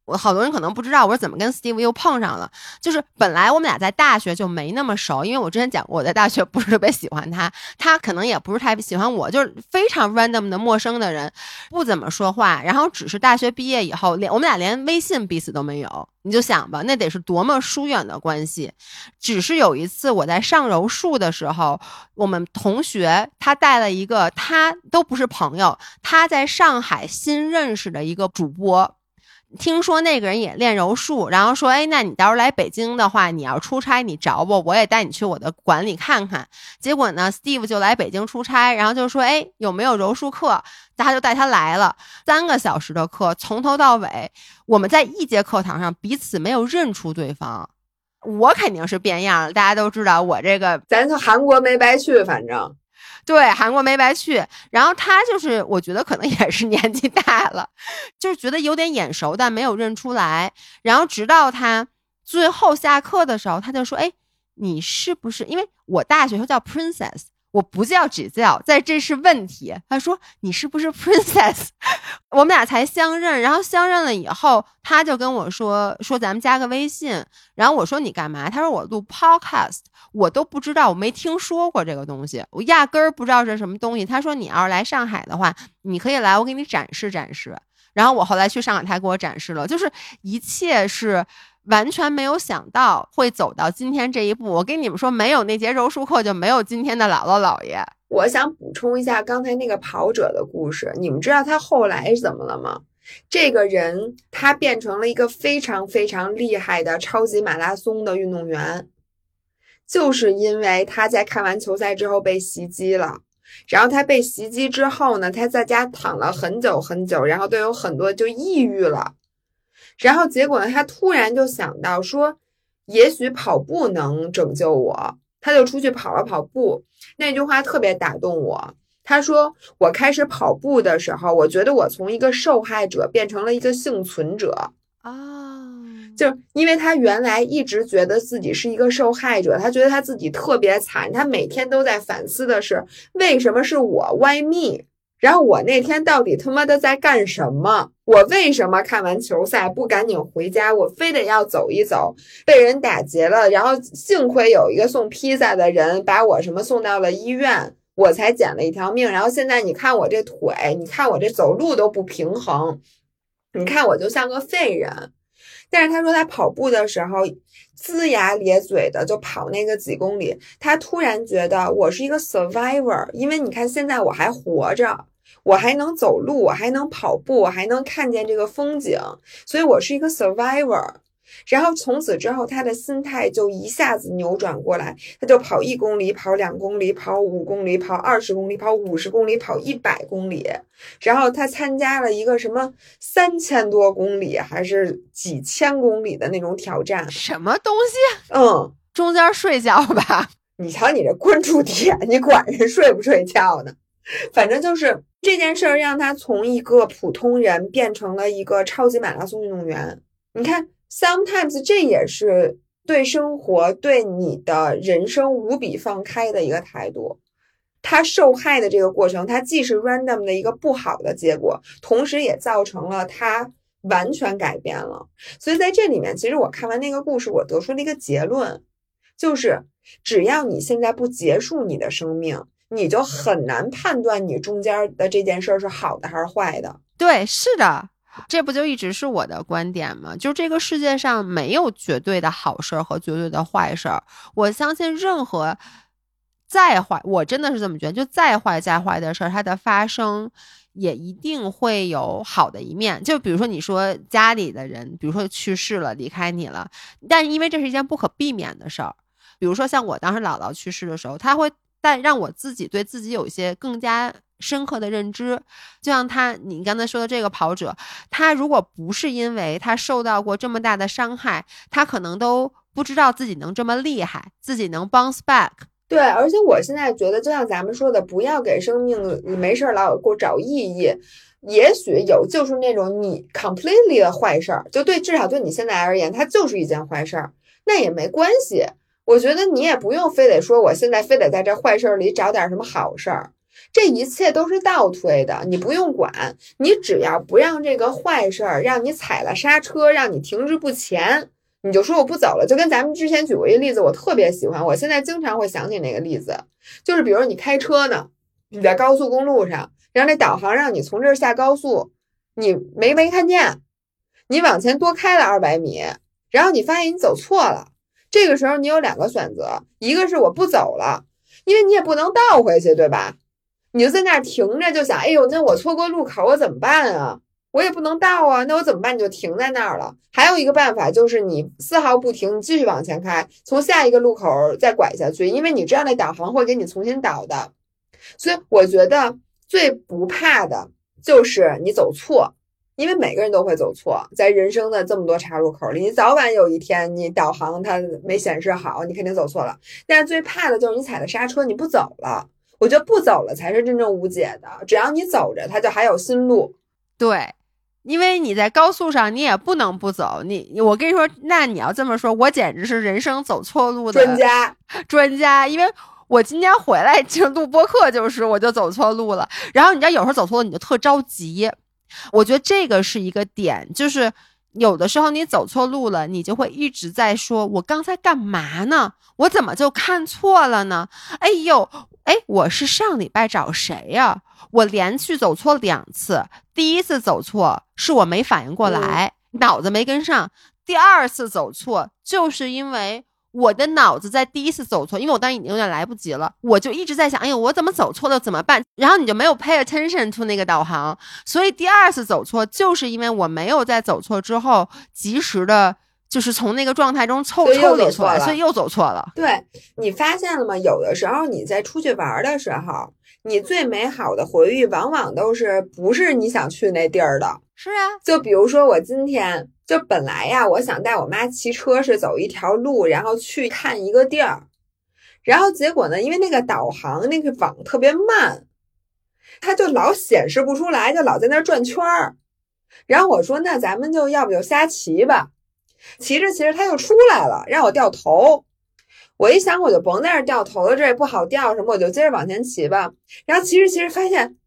我好多人可能不知道我是怎么跟 Steve 又碰上了，就是本来我们俩在大学就没那么熟，因为我之前讲过我在大学不是特别喜欢他，他可能也不是太喜欢我，就是非常 random 的陌生的人，不怎么说话，然后只是大学毕业以后连我们俩连微信彼此都没有，你就想吧，那得是多么疏远的关系。只是有一次我在上柔术的时候，我们同学他带了一个他都不是朋友，他在上海新认识的一个主播。听说那个人也练柔术，然后说：“哎，那你到时候来北京的话，你要出差，你找我，我也带你去我的馆里看看。”结果呢，Steve 就来北京出差，然后就说：“哎，有没有柔术课？”他就带他来了，三个小时的课，从头到尾，我们在一节课堂上彼此没有认出对方。我肯定是变样了，大家都知道我这个，咱从韩国没白去，反正。对，韩国没白去。然后他就是，我觉得可能也是年纪大了，就是觉得有点眼熟，但没有认出来。然后直到他最后下课的时候，他就说：“哎，你是不是？因为我大学时候叫 Princess。”我不叫只叫，在这是问题。他说你是不是 *laughs* princess？*laughs* 我们俩才相认，然后相认了以后，他就跟我说说咱们加个微信。然后我说你干嘛？他说我录 podcast，我都不知道，我没听说过这个东西，我压根儿不知道是什么东西。他说你要是来上海的话，你可以来，我给你展示展示。然后我后来去上海，他给我展示了，就是一切是。完全没有想到会走到今天这一步。我跟你们说，没有那节柔术课，就没有今天的姥姥姥爷。我想补充一下刚才那个跑者的故事。你们知道他后来是怎么了吗？这个人他变成了一个非常非常厉害的超级马拉松的运动员，就是因为他在看完球赛之后被袭击了。然后他被袭击之后呢，他在家躺了很久很久，然后都有很多就抑郁了。然后结果呢？他突然就想到说，也许跑步能拯救我。他就出去跑了跑步。那句话特别打动我。他说：“我开始跑步的时候，我觉得我从一个受害者变成了一个幸存者。”啊，就因为他原来一直觉得自己是一个受害者，他觉得他自己特别惨。他每天都在反思的是，为什么是我？Why me？然后我那天到底他妈的在干什么？我为什么看完球赛不赶紧回家？我非得要走一走，被人打劫了。然后幸亏有一个送披萨的人把我什么送到了医院，我才捡了一条命。然后现在你看我这腿，你看我这走路都不平衡，你看我就像个废人。但是他说他跑步的时候龇牙咧嘴的就跑那个几公里，他突然觉得我是一个 survivor，因为你看现在我还活着，我还能走路，我还能跑步，我还能看见这个风景，所以我是一个 survivor。然后从此之后，他的心态就一下子扭转过来，他就跑一公里，跑两公里，跑五公里，跑二十公里，跑五十公里，跑一百公里。然后他参加了一个什么三千多公里还是几千公里的那种挑战，什么东西？嗯，中间睡觉吧？*laughs* 你瞧你这关注点，你管人睡不睡觉呢？反正就是这件事儿让他从一个普通人变成了一个超级马拉松运动员。你看，sometimes 这也是对生活、对你的人生无比放开的一个态度。他受害的这个过程，它既是 random 的一个不好的结果，同时也造成了他完全改变了。所以在这里面，其实我看完那个故事，我得出了一个结论，就是只要你现在不结束你的生命，你就很难判断你中间的这件事是好的还是坏的。对，是的，这不就一直是我的观点吗？就这个世界上没有绝对的好事儿和绝对的坏事儿。我相信任何再坏，我真的是这么觉得，就再坏再坏的事儿，它的发生也一定会有好的一面。就比如说你说家里的人，比如说去世了，离开你了，但因为这是一件不可避免的事儿。比如说像我当时姥姥去世的时候，他会但让我自己对自己有一些更加深刻的认知。就像他，你刚才说的这个跑者，他如果不是因为他受到过这么大的伤害，他可能都不知道自己能这么厉害，自己能 bounce back。对，而且我现在觉得，就像咱们说的，不要给生命没事儿老给我找意义。也许有，就是那种你 completely 的坏事儿，就对，至少对你现在而言，它就是一件坏事儿，那也没关系。我觉得你也不用非得说，我现在非得在这坏事儿里找点什么好事儿，这一切都是倒推的，你不用管，你只要不让这个坏事儿让你踩了刹车，让你停滞不前，你就说我不走了。就跟咱们之前举过一个例子，我特别喜欢，我现在经常会想起那个例子，就是比如你开车呢，你在高速公路上，然后那导航让你从这儿下高速，你没没看见，你往前多开了二百米，然后你发现你走错了。这个时候你有两个选择，一个是我不走了，因为你也不能倒回去，对吧？你就在那儿停着，就想，哎呦，那我错过路口，我怎么办啊？我也不能倒啊，那我怎么办？你就停在那儿了。还有一个办法就是你丝毫不停，你继续往前开，从下一个路口再拐下去，因为你知道那导航会给你重新导的。所以我觉得最不怕的就是你走错。因为每个人都会走错，在人生的这么多岔路口里，你早晚有一天你导航它没显示好，你肯定走错了。但是最怕的就是你踩了刹车，你不走了。我觉得不走了才是真正无解的，只要你走着，它就还有新路。对，因为你在高速上，你也不能不走。你我跟你说，那你要这么说，我简直是人生走错路的专家专家，因为我今天回来就录播课，就是我就走错路了。然后你知道，有时候走错了，你就特着急。我觉得这个是一个点，就是有的时候你走错路了，你就会一直在说：“我刚才干嘛呢？我怎么就看错了呢？”哎呦，哎，我是上礼拜找谁呀？我连续走错两次，第一次走错是我没反应过来，脑子没跟上；第二次走错就是因为。我的脑子在第一次走错，因为我当时已经有点来不及了，我就一直在想，哎呦，我怎么走错了，怎么办？然后你就没有 pay attention to 那个导航，所以第二次走错，就是因为我没有在走错之后及时的，就是从那个状态中抽抽离出来，所以又走错了。对你发现了吗？有的时候你在出去玩的时候，你最美好的回忆往往都是不是你想去那地儿的。是啊，就比如说我今天。就本来呀，我想带我妈骑车是走一条路，然后去看一个地儿，然后结果呢，因为那个导航那个网特别慢，它就老显示不出来，就老在那转圈儿。然后我说，那咱们就要不就瞎骑吧，骑着骑着它又出来了，让我掉头。我一想，我就甭在这掉头了，这也不好掉什么，我就接着往前骑吧。然后骑着骑着发现，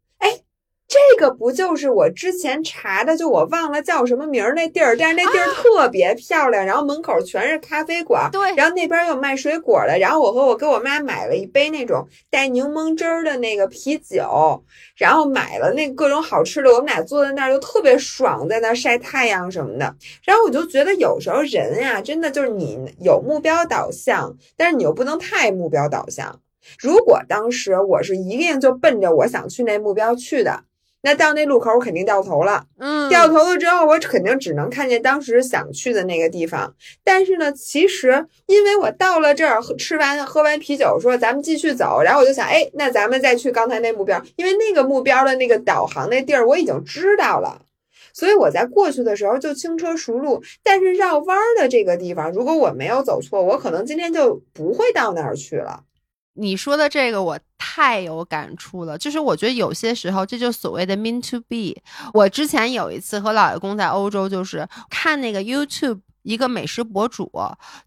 这个不就是我之前查的，就我忘了叫什么名儿那地儿，但是那地儿特别漂亮，然后门口全是咖啡馆，对，然后那边有卖水果的，然后我和我给我妈买了一杯那种带柠檬汁儿的那个啤酒，然后买了那各种好吃的，我们俩坐在那儿就特别爽，在那儿晒太阳什么的，然后我就觉得有时候人呀，真的就是你有目标导向，但是你又不能太目标导向。如果当时我是一定就奔着我想去那目标去的。那到那路口，我肯定掉头了。嗯，掉头了之后，我肯定只能看见当时想去的那个地方。但是呢，其实因为我到了这儿，吃完喝完啤酒，说咱们继续走，然后我就想，哎，那咱们再去刚才那目标，因为那个目标的那个导航那地儿我已经知道了，所以我在过去的时候就轻车熟路。但是绕弯的这个地方，如果我没有走错，我可能今天就不会到那儿去了。你说的这个我太有感触了，就是我觉得有些时候这就所谓的 mean to be。我之前有一次和老爷公在欧洲，就是看那个 YouTube 一个美食博主，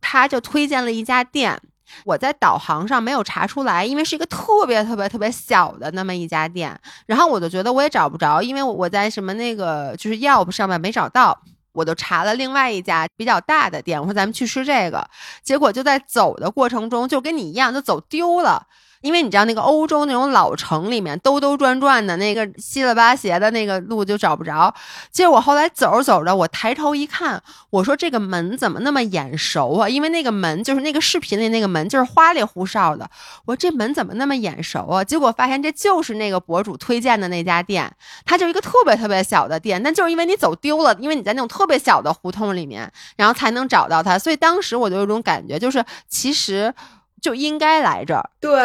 他就推荐了一家店，我在导航上没有查出来，因为是一个特别特别特别小的那么一家店，然后我就觉得我也找不着，因为我在什么那个就是 Yelp 上面没找到。我就查了另外一家比较大的店，我说咱们去吃这个，结果就在走的过程中就跟你一样，就走丢了。因为你知道那个欧洲那种老城里面兜兜转转的那个稀了八斜的那个路就找不着，结果我后来走着走着，我抬头一看，我说这个门怎么那么眼熟啊？因为那个门就是那个视频里那个门就是花里胡哨的，我说这门怎么那么眼熟啊？结果发现这就是那个博主推荐的那家店，它就一个特别特别小的店，但就是因为你走丢了，因为你在那种特别小的胡同里面，然后才能找到它，所以当时我就有种感觉，就是其实。就应该来这儿，对，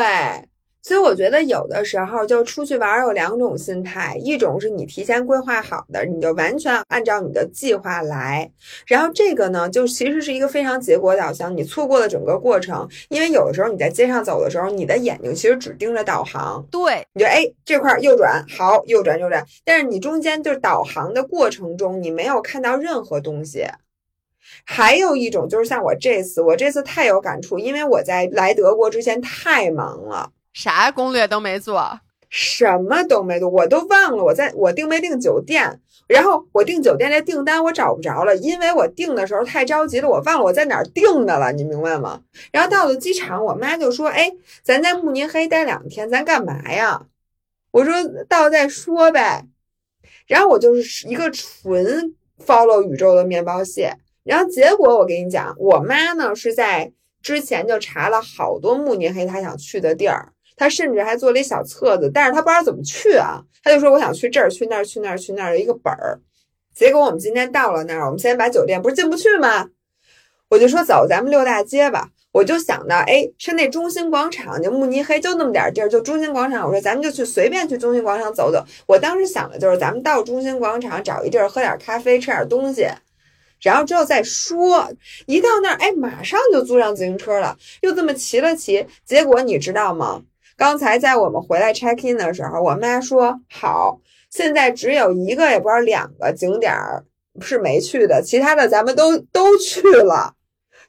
所以我觉得有的时候就出去玩有两种心态，一种是你提前规划好的，你就完全按照你的计划来，然后这个呢，就其实是一个非常结果导向，你错过了整个过程，因为有的时候你在街上走的时候，你的眼睛其实只盯着导航，对，你就哎这块右转好，右转右转，但是你中间就是导航的过程中，你没有看到任何东西。还有一种就是像我这次，我这次太有感触，因为我在来德国之前太忙了，啥攻略都没做，什么都没做，我都忘了我在我订没订酒店，然后我订酒店这订单我找不着了，因为我订的时候太着急了，我忘了我在哪儿订的了，你明白吗？然后到了机场，我妈就说：“哎，咱在慕尼黑待两天，咱干嘛呀？”我说：“到再说呗。”然后我就是一个纯 follow 宇宙的面包蟹。然后结果我跟你讲，我妈呢是在之前就查了好多慕尼黑她想去的地儿，她甚至还做了一小册子，但是她不知道怎么去啊，她就说我想去这儿，去那儿，去那儿，去那儿的一个本儿。结果我们今天到了那儿，我们先把酒店不是进不去吗？我就说走，咱们溜大街吧。我就想到，哎，是那中心广场，就慕尼黑就那么点地儿，就中心广场。我说咱们就去随便去中心广场走走。我当时想的就是，咱们到中心广场找一地儿喝点咖啡，吃点东西。然后之后再说，一到那儿，哎，马上就租上自行车了，又这么骑了骑。结果你知道吗？刚才在我们回来 check in 的时候，我妈说好，现在只有一个也不知道两个景点儿是没去的，其他的咱们都都去了。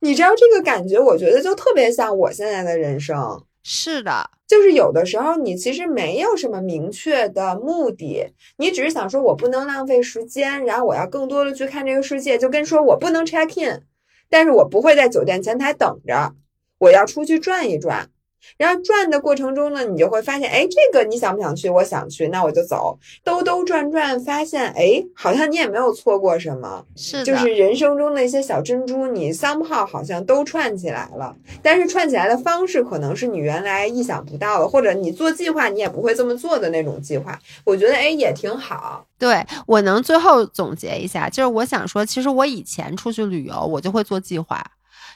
你知道这个感觉，我觉得就特别像我现在的人生。是的。就是有的时候你其实没有什么明确的目的，你只是想说我不能浪费时间，然后我要更多的去看这个世界，就跟说我不能 check in，但是我不会在酒店前台等着，我要出去转一转。然后转的过程中呢，你就会发现，哎，这个你想不想去？我想去，那我就走，兜兜转转，发现，哎，好像你也没有错过什么，是就是人生中的一些小珍珠，你三号好像都串起来了，但是串起来的方式可能是你原来意想不到的，或者你做计划你也不会这么做的那种计划。我觉得，哎，也挺好。对我能最后总结一下，就是我想说，其实我以前出去旅游，我就会做计划，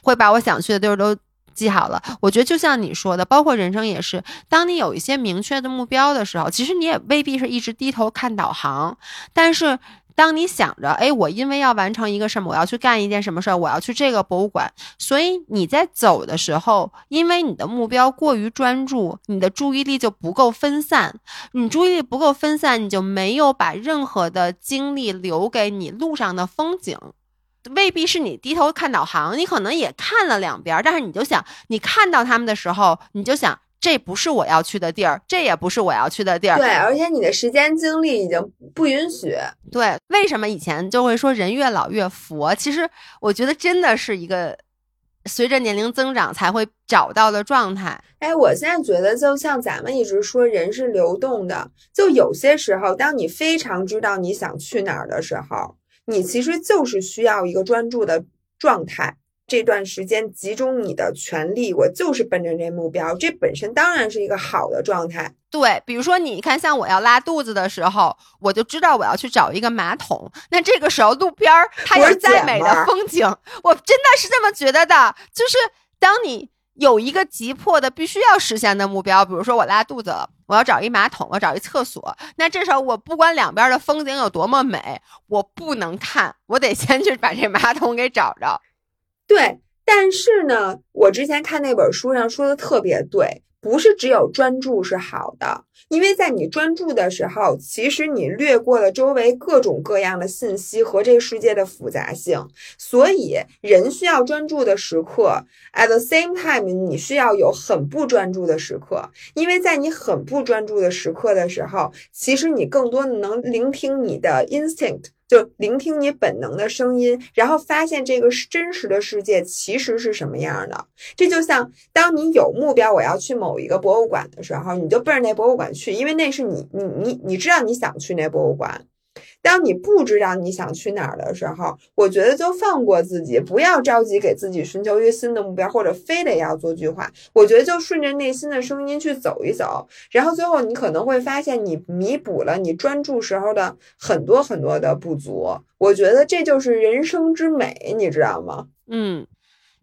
会把我想去的地儿都。记好了，我觉得就像你说的，包括人生也是。当你有一些明确的目标的时候，其实你也未必是一直低头看导航。但是，当你想着，哎，我因为要完成一个什么，我要去干一件什么事儿，我要去这个博物馆，所以你在走的时候，因为你的目标过于专注，你的注意力就不够分散。你注意力不够分散，你就没有把任何的精力留给你路上的风景。未必是你低头看导航，你可能也看了两边，但是你就想，你看到他们的时候，你就想，这不是我要去的地儿，这也不是我要去的地儿。对，而且你的时间精力已经不允许。对，为什么以前就会说人越老越佛？其实我觉得真的是一个随着年龄增长才会找到的状态。哎，我现在觉得就像咱们一直说，人是流动的，就有些时候，当你非常知道你想去哪儿的时候。你其实就是需要一个专注的状态，这段时间集中你的全力，我就是奔着这目标，这本身当然是一个好的状态。对，比如说你看，像我要拉肚子的时候，我就知道我要去找一个马桶，那这个时候路边儿它有再美的风景，我真的是这么觉得的，就是当你。有一个急迫的必须要实现的目标，比如说我拉肚子了，我要找一马桶，我找一厕所。那这时候我不管两边的风景有多么美，我不能看，我得先去把这马桶给找着。对，但是呢，我之前看那本书上说的特别对，不是只有专注是好的，因为在你专注的时候，其实你略过了周围各种各样的信息和这个世界的复杂性。所以，人需要专注的时刻，at the same time，你需要有很不专注的时刻，因为在你很不专注的时刻的时候，其实你更多的能聆听你的 instinct。就聆听你本能的声音，然后发现这个真实的世界其实是什么样的。这就像当你有目标，我要去某一个博物馆的时候，你就奔着那博物馆去，因为那是你你你你知道你想去那博物馆。当你不知道你想去哪儿的时候，我觉得就放过自己，不要着急给自己寻求一个新的目标，或者非得要做计划。我觉得就顺着内心的声音去走一走，然后最后你可能会发现，你弥补了你专注时候的很多很多的不足。我觉得这就是人生之美，你知道吗？嗯，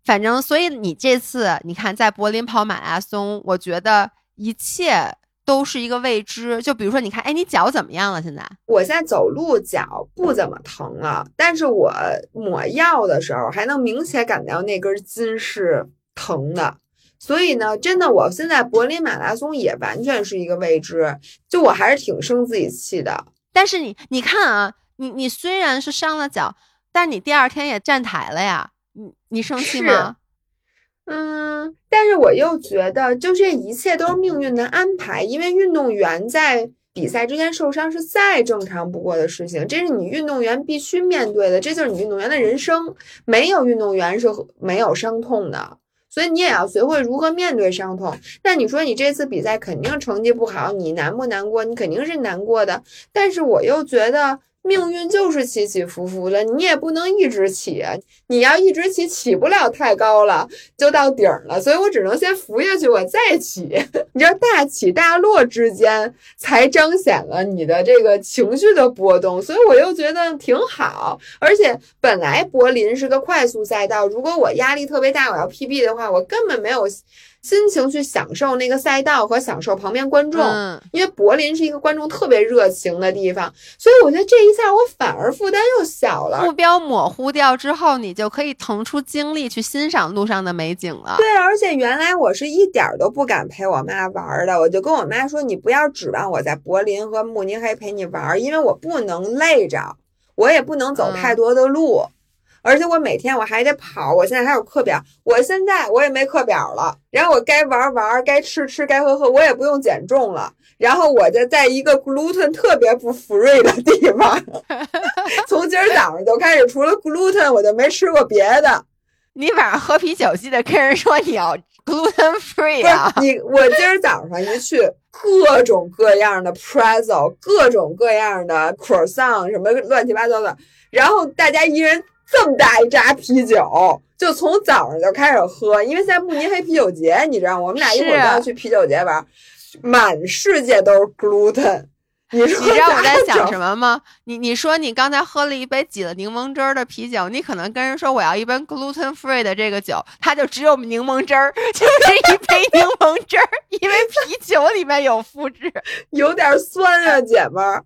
反正所以你这次你看在柏林跑马拉松，我觉得一切。都是一个未知，就比如说，你看，哎，你脚怎么样了？现在我现在走路脚不怎么疼了，但是我抹药的时候还能明显感到那根筋是疼的，所以呢，真的，我现在柏林马拉松也完全是一个未知，就我还是挺生自己气的。但是你，你看啊，你你虽然是伤了脚，但你第二天也站台了呀，你你生气吗？嗯，但是我又觉得，就这一切都是命运的安排。因为运动员在比赛之前受伤是再正常不过的事情，这是你运动员必须面对的，这就是你运动员的人生。没有运动员是没有伤痛的，所以你也要学会如何面对伤痛。那你说你这次比赛肯定成绩不好，你难不难过？你肯定是难过的。但是我又觉得。命运就是起起伏伏的，你也不能一直起，你要一直起，起不了太高了，就到顶了。所以我只能先浮下去，我再起。*laughs* 你知道，大起大落之间才彰显了你的这个情绪的波动。所以我又觉得挺好。而且本来柏林是个快速赛道，如果我压力特别大，我要 PB 的话，我根本没有。心情去享受那个赛道和享受旁边观众，因为柏林是一个观众特别热情的地方，所以我觉得这一下我反而负担又小了。目标模糊掉之后，你就可以腾出精力去欣赏路上的美景了。对，而且原来我是一点都不敢陪我妈玩的，我就跟我妈说：“你不要指望我在柏林和慕尼黑陪你玩，因为我不能累着，我也不能走太多的路。”而且我每天我还得跑，我现在还有课表，我现在我也没课表了。然后我该玩玩，该吃吃，该喝喝，我也不用减重了。然后我就在一个 gluten 特别不 free 的地方，*laughs* 从今儿早上就开始，除了 gluten 我就没吃过别的。你晚上喝啤酒记得跟人说你要 gluten free 啊！你我今儿早上一去，各种各样的 pretzel，各种各样的 croissant，什么乱七八糟的。然后大家一人。这么大一扎啤酒，就从早上就开始喝，因为现在慕尼黑啤酒节，你知道，我们俩一会儿就要去啤酒节玩，满世界都是 gluten。你说你知道我在想什么吗？你你说你刚才喝了一杯挤了柠檬汁儿的啤酒，你可能跟人说我要一杯 gluten free 的这个酒，它就只有柠檬汁儿，就是一杯柠檬汁儿，因为啤酒里面有麸质，*laughs* 有点酸啊，姐们儿。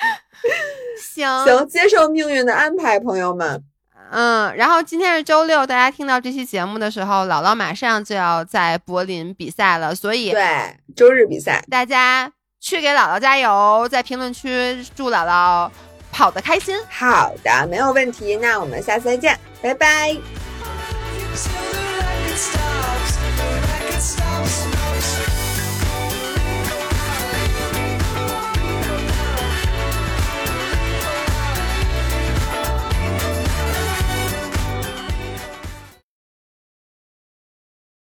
*laughs* 行行接受命运的安排朋友们。嗯然后今天是周六大家听到这期节目的时候姥姥马上就要在柏林比赛了所以对周日比赛。大家去给姥姥加油在评论区祝姥姥跑得开心。好的没有问题那我们下次再见拜拜。